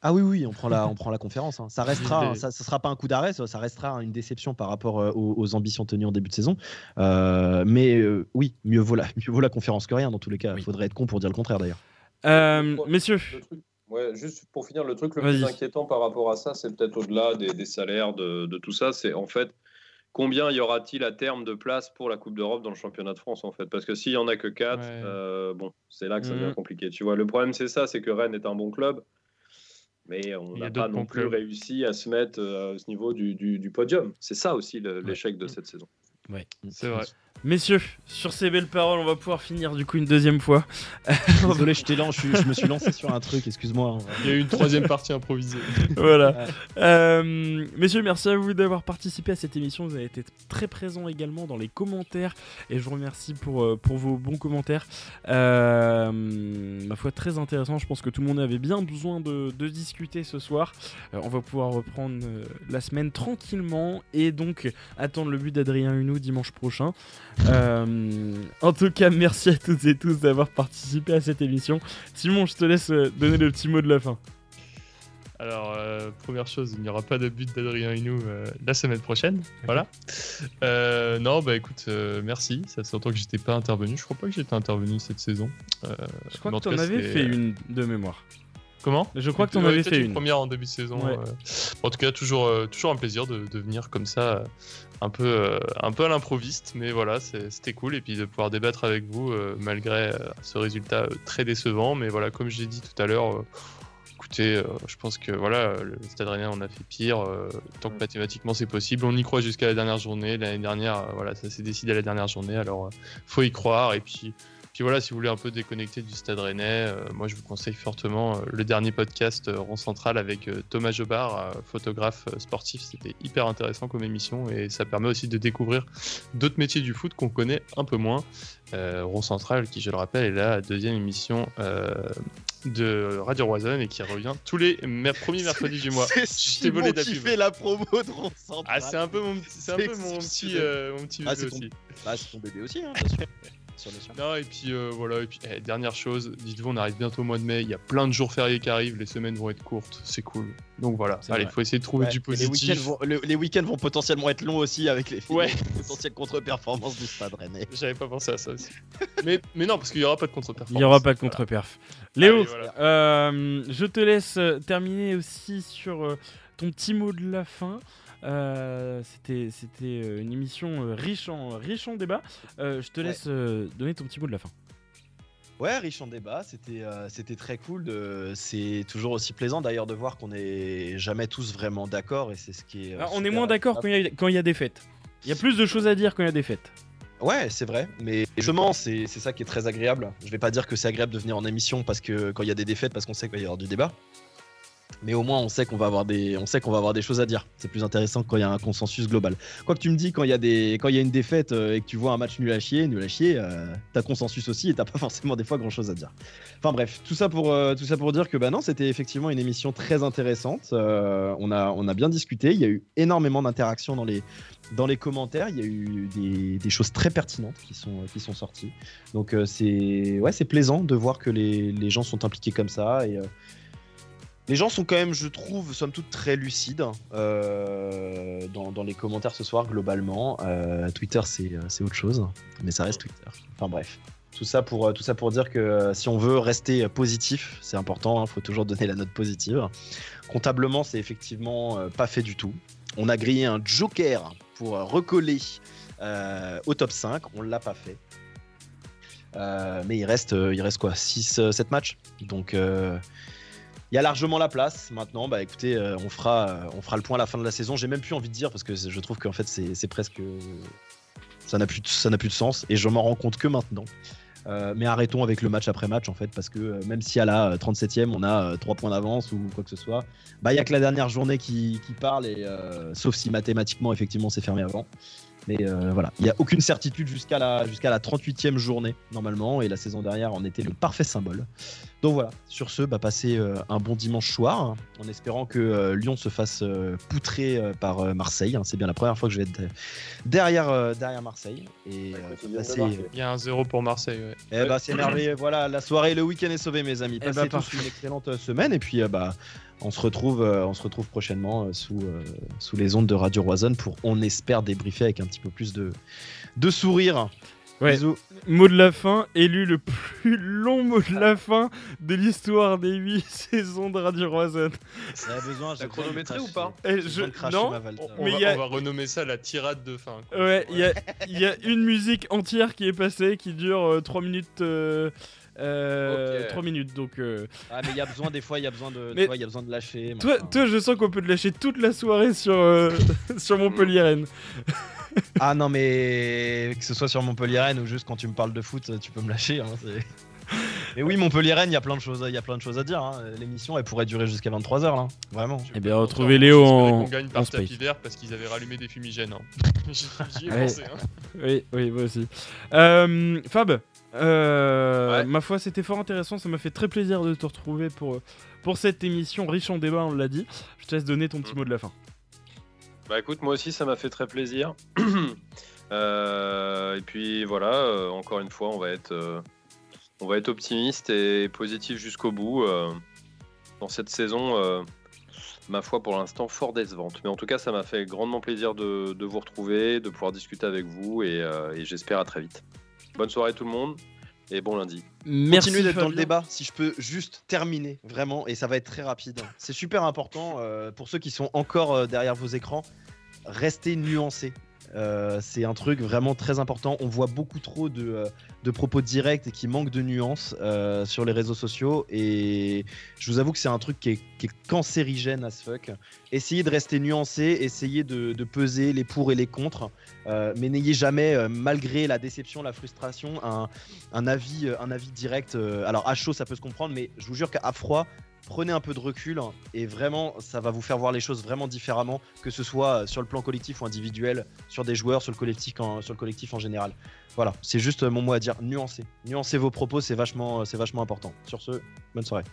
Ah oui, oui, on prend la, on prend la conférence. Hein. Ça restera, ça, sera pas un coup d'arrêt, ça, restera une déception par rapport euh, aux, ambitions tenues en début de saison. Euh, mais euh, oui, mieux vaut, la, mieux vaut la conférence que rien dans tous les cas. Il faudrait être con pour dire le contraire d'ailleurs. messieurs. Ouais, juste pour finir, le truc le plus inquiétant par rapport à ça, c'est peut-être au-delà des, salaires, de, tout ça, c'est en fait combien y aura-t-il à terme de place pour la Coupe d'Europe dans le championnat de France en fait? Parce que s'il y en a que 4, bon, c'est là que ça devient mhm. compliqué. Tu vois, le problème c'est ça, c'est que Rennes est un bon club mais on n'a pas non plus réussi à se mettre euh, à ce niveau du, du, podium. C'est ça aussi l'échec de cette saison. Oui, c'est vrai. Messieurs, sur ces belles paroles, on va pouvoir finir du coup une deuxième fois. Désolé, je, je, je me suis lancé sur un truc, excuse-moi. Il y a eu une troisième partie improvisée. voilà. Euh, messieurs, merci à vous d'avoir participé à cette émission. Vous avez été très présents également dans les commentaires et je vous remercie pour, euh, pour vos bons commentaires. Euh, ma foi, très intéressant. Je pense que tout le monde avait bien besoin de, de discuter ce soir. on va pouvoir reprendre la semaine tranquillement et donc attendre le but d'Adrien Hunou dimanche prochain. Euh, en tout cas, merci à toutes et tous d'avoir participé à cette émission. Simon, je te laisse euh, donner le petit mot de la fin. Alors, euh, première chose, il n'y aura pas de but d'Adrien Inou la semaine prochaine. Voilà. non, bah écoute, merci. Ça fait longtemps que j'étais pas intervenu. Je crois pas que j'étais intervenu cette saison. je crois que tu en avais fait une de mémoire. Comment Je crois que tu en avais fait une. première en début de saison. en tout cas, toujours, toujours un plaisir de, de venir comme ça un peu, euh, un peu à l'improviste, mais voilà, c'était cool. Et puis de pouvoir débattre avec vous euh, malgré euh, ce résultat très décevant. Mais voilà, comme j'ai dit tout à l'heure, écoutez, je pense que voilà, le Stade Rennais, on a fait pire. tant que mathématiquement c'est possible, on y croit jusqu'à la dernière journée. L'année dernière, voilà, ça s'est décidé à la dernière journée. Alors, faut y croire. Et puis, puis voilà, si vous voulez un peu déconnecter du Stade Rennais, euh, moi je vous conseille fortement euh, le dernier podcast euh, Rond Central avec Thomas Jobard, photographe sportif. C'était hyper intéressant comme émission et ça permet aussi de découvrir d'autres métiers du foot qu'on connaît un peu moins. Rond Central, qui je le rappelle, est la deuxième émission de Radio Roison et qui revient tous les premiers mercredis du mois. C'est volé qui fait la promo de Rond Central. Ah, c'est un peu mon, un peu mon petit, mon petit ah, aussi. Ah, c'est ton bébé aussi, hein, bien sûr. Non, et puis euh, voilà, et puis eh, dernière chose, dites-vous, on arrive bientôt au mois de mai, il y a plein de jours fériés qui arrivent, les semaines vont être courtes, c'est cool. Donc voilà, allez, il faut essayer de trouver du positif. Les week-ends, vont, potentiellement être longs aussi avec les, ouais. potentielles contre-performances du Stade Rennais. J'avais pas pensé à ça aussi. mais, mais non, parce qu'il y aura pas de contre-perf. Il y aura pas de contre-perf. Léo, euh, je te laisse euh, terminer aussi sur ton petit mot de la fin. Euh, c'était c'était euh, une émission euh, riche en, riche en débat. je te laisse donner ton petit mot de la fin. Ouais, riche en débat, c'était c'était très cool. De... C'est toujours aussi plaisant d'ailleurs de voir qu'on n'est jamais tous vraiment d'accord et c'est ce qui est. Ah, on est moins d'accord quand il y, a des fêtes. Il y a plus de choses à dire quand il y a des fêtes. Ouais, c'est vrai, mais justement, c'est ça qui est très agréable. Je vais pas dire que c'est agréable de venir en émission parce que quand il y a des défaites, parce qu'on sait qu'il va y avoir du débat mais au moins on sait qu'on va avoir des va avoir des choses à dire. C'est plus intéressant quand il y a un consensus global. Quoi que tu me dis quand il y a des y a une défaite euh, et que tu vois un match nul à chier nul à chier euh, t'as consensus aussi et t'as pas forcément des fois grand chose à dire. Enfin bref tout ça pour euh, tout ça pour dire que bah c'était effectivement une émission très intéressante. On a on a bien discuté. Il y a eu énormément d'interactions dans les dans les commentaires, il y a eu des, des, choses très pertinentes qui sont, qui sont sorties. Donc c'est ouais, plaisant de voir que les, les, gens sont impliqués comme ça et, les gens sont quand même, je trouve, somme toute très lucides euh, dans, les commentaires ce soir, globalement. Euh, Twitter, euh, c'est autre chose, mais ça reste Twitter. Enfin bref. Tout ça pour, dire que si on veut rester positif, c'est important, il hein, faut toujours donner la note positive. Comptablement, c'est effectivement pas fait du tout. On a grillé un joker pour recoller au top 5, on l'a pas fait. mais il reste, il reste quoi 6-7 matchs Donc il y a largement la place. Maintenant, bah écoutez, euh, on, fera, euh, on fera le point à la fin de la saison. J'ai même plus envie de dire parce que je trouve qu'en fait, c'est presque. Ça n'a plus, de, plus de sens et je m'en rends compte que maintenant. Euh, mais arrêtons avec le match après match en fait parce que même si à la 37e on a 3 points d'avance ou quoi que ce soit, bah il y a que la dernière journée qui, qui parle et sauf si mathématiquement effectivement c'est fermé avant. Mais euh, voilà, il n'y a aucune certitude jusqu'à la, jusqu'à la 38e journée, normalement, et la saison dernière en était le parfait symbole. Donc voilà, sur ce, bah, passez euh, un bon dimanche soir, en espérant que euh, Lyon se fasse poutrer par Marseille. Hein. C'est bien la première fois que je vais être derrière, derrière Marseille. Et, Il y a un zéro pour Marseille. Ouais. Eh bah, c'est merveilleux. voilà, la soirée, le week-end est sauvé, mes amis. Eh passez bah, tous une excellente semaine, et puis bah, on se retrouve, euh, on se retrouve prochainement euh, sous, euh, sous les ondes de Radio Roison pour, on espère, débriefer avec un petit peu plus de, de sourire. Ouais. Mot de la fin, élu le plus long mot de la fin de l'histoire des 8 saisons de Radio Roison. Ça a besoin, j'ai chronométré ou pas eh, je... Non, on, mais va, on va renommer ça la tirade de fin. Ouais, il y, a, y, a, une musique entière qui est passée qui dure 3 minutes. Euh, 3 minutes donc. Euh... Ah, mais il y a besoin, des fois, il y, a besoin de, y a besoin de lâcher. Toi, toi, je sens qu'on peut te lâcher toute la soirée sur, euh, sur Montpellier Rennes. ah non, mais que ce soit sur Montpellier Rennes ou juste quand tu me parles de foot, tu peux me lâcher. Hein, mais oui, Montpellier Rennes, il y a plein de choses, il y a plein de choses à dire. Hein. L'émission, elle pourrait durer jusqu'à 23 h là, vraiment. Et eh bien, retrouvez Léo en. On gagne par tapis vert parce qu'ils avaient rallumé des fumigènes. Hein. J'y ai pensé. Hein. Oui, oui, moi aussi. Euh, Fab, euh, ma foi, c'était fort intéressant. Ça m'a fait très plaisir de te retrouver pour, pour cette émission riche en débat, on l'a dit. Je te laisse donner ton petit mot de la fin. Bah écoute, moi aussi, ça m'a fait très plaisir. Euh, et puis voilà, euh, encore une fois, on va être, on va être optimiste et positif jusqu'au bout. dans cette saison, ma foi, pour l'instant, fort décevante. Mais en tout cas, ça m'a fait grandement plaisir de, de, vous retrouver, de pouvoir discuter avec vous et, et j'espère à très vite. Bonne soirée tout le monde et bon lundi. Merci Continuez d'être dans le débat, si je peux juste terminer, vraiment, et ça va être très rapide. C'est super important euh, pour ceux qui sont encore euh, derrière vos écrans, restez nuancés. Euh, c'est un truc vraiment très important. On voit beaucoup trop de, de propos directs et qui manquent de nuances euh, sur les réseaux sociaux. Et je vous avoue que c'est un truc qui est, cancérigène as fuck. Essayez de rester nuancé, essayez de, peser les pour et les contre, euh, mais n'ayez jamais, malgré la déception, la frustration, un avis direct. alors à chaud, ça peut se comprendre, mais je vous jure qu'à froid, prenez un peu de recul et vraiment ça va vous faire voir les choses vraiment différemment que ce soit sur le plan collectif ou individuel sur des joueurs sur le collectif en, général. Voilà c'est juste mon mot à dire nuancez. Nuancez vos propos c'est vachement c'est vachement important. Sur ce bonne soirée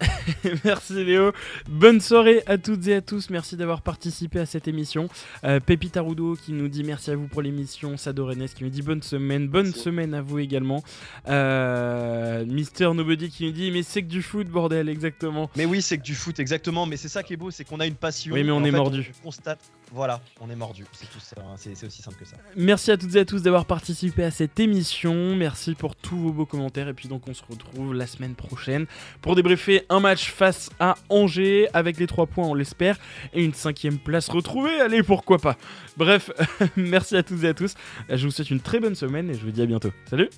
Merci Léo. Bonne soirée à toutes et à tous. Merci d'avoir participé à cette émission. Euh, Pépita qui nous dit merci à vous pour l'émission. Sado qui nous dit bonne semaine. Bonne semaine à vous également. Euh, Mister Nobody qui nous dit mais c'est que du foot bordel exactement. Mais oui c'est que du foot exactement. Mais c'est ça qui est beau c'est qu'on a une passion. Oui mais on est mordu. On constate voilà, on est mordu. C'est tout ça, hein. c'est aussi simple que ça. Merci à toutes et à tous d'avoir participé à cette émission. Merci pour tous vos beaux commentaires. Et puis donc on se retrouve la semaine prochaine pour débriefer un match face à Angers avec les 3 points, on l'espère, et une cinquième place retrouvée. Allez, pourquoi pas. Bref, merci à toutes et à tous. Je vous souhaite une très bonne semaine et je vous dis à bientôt. Salut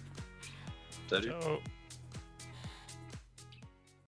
Salut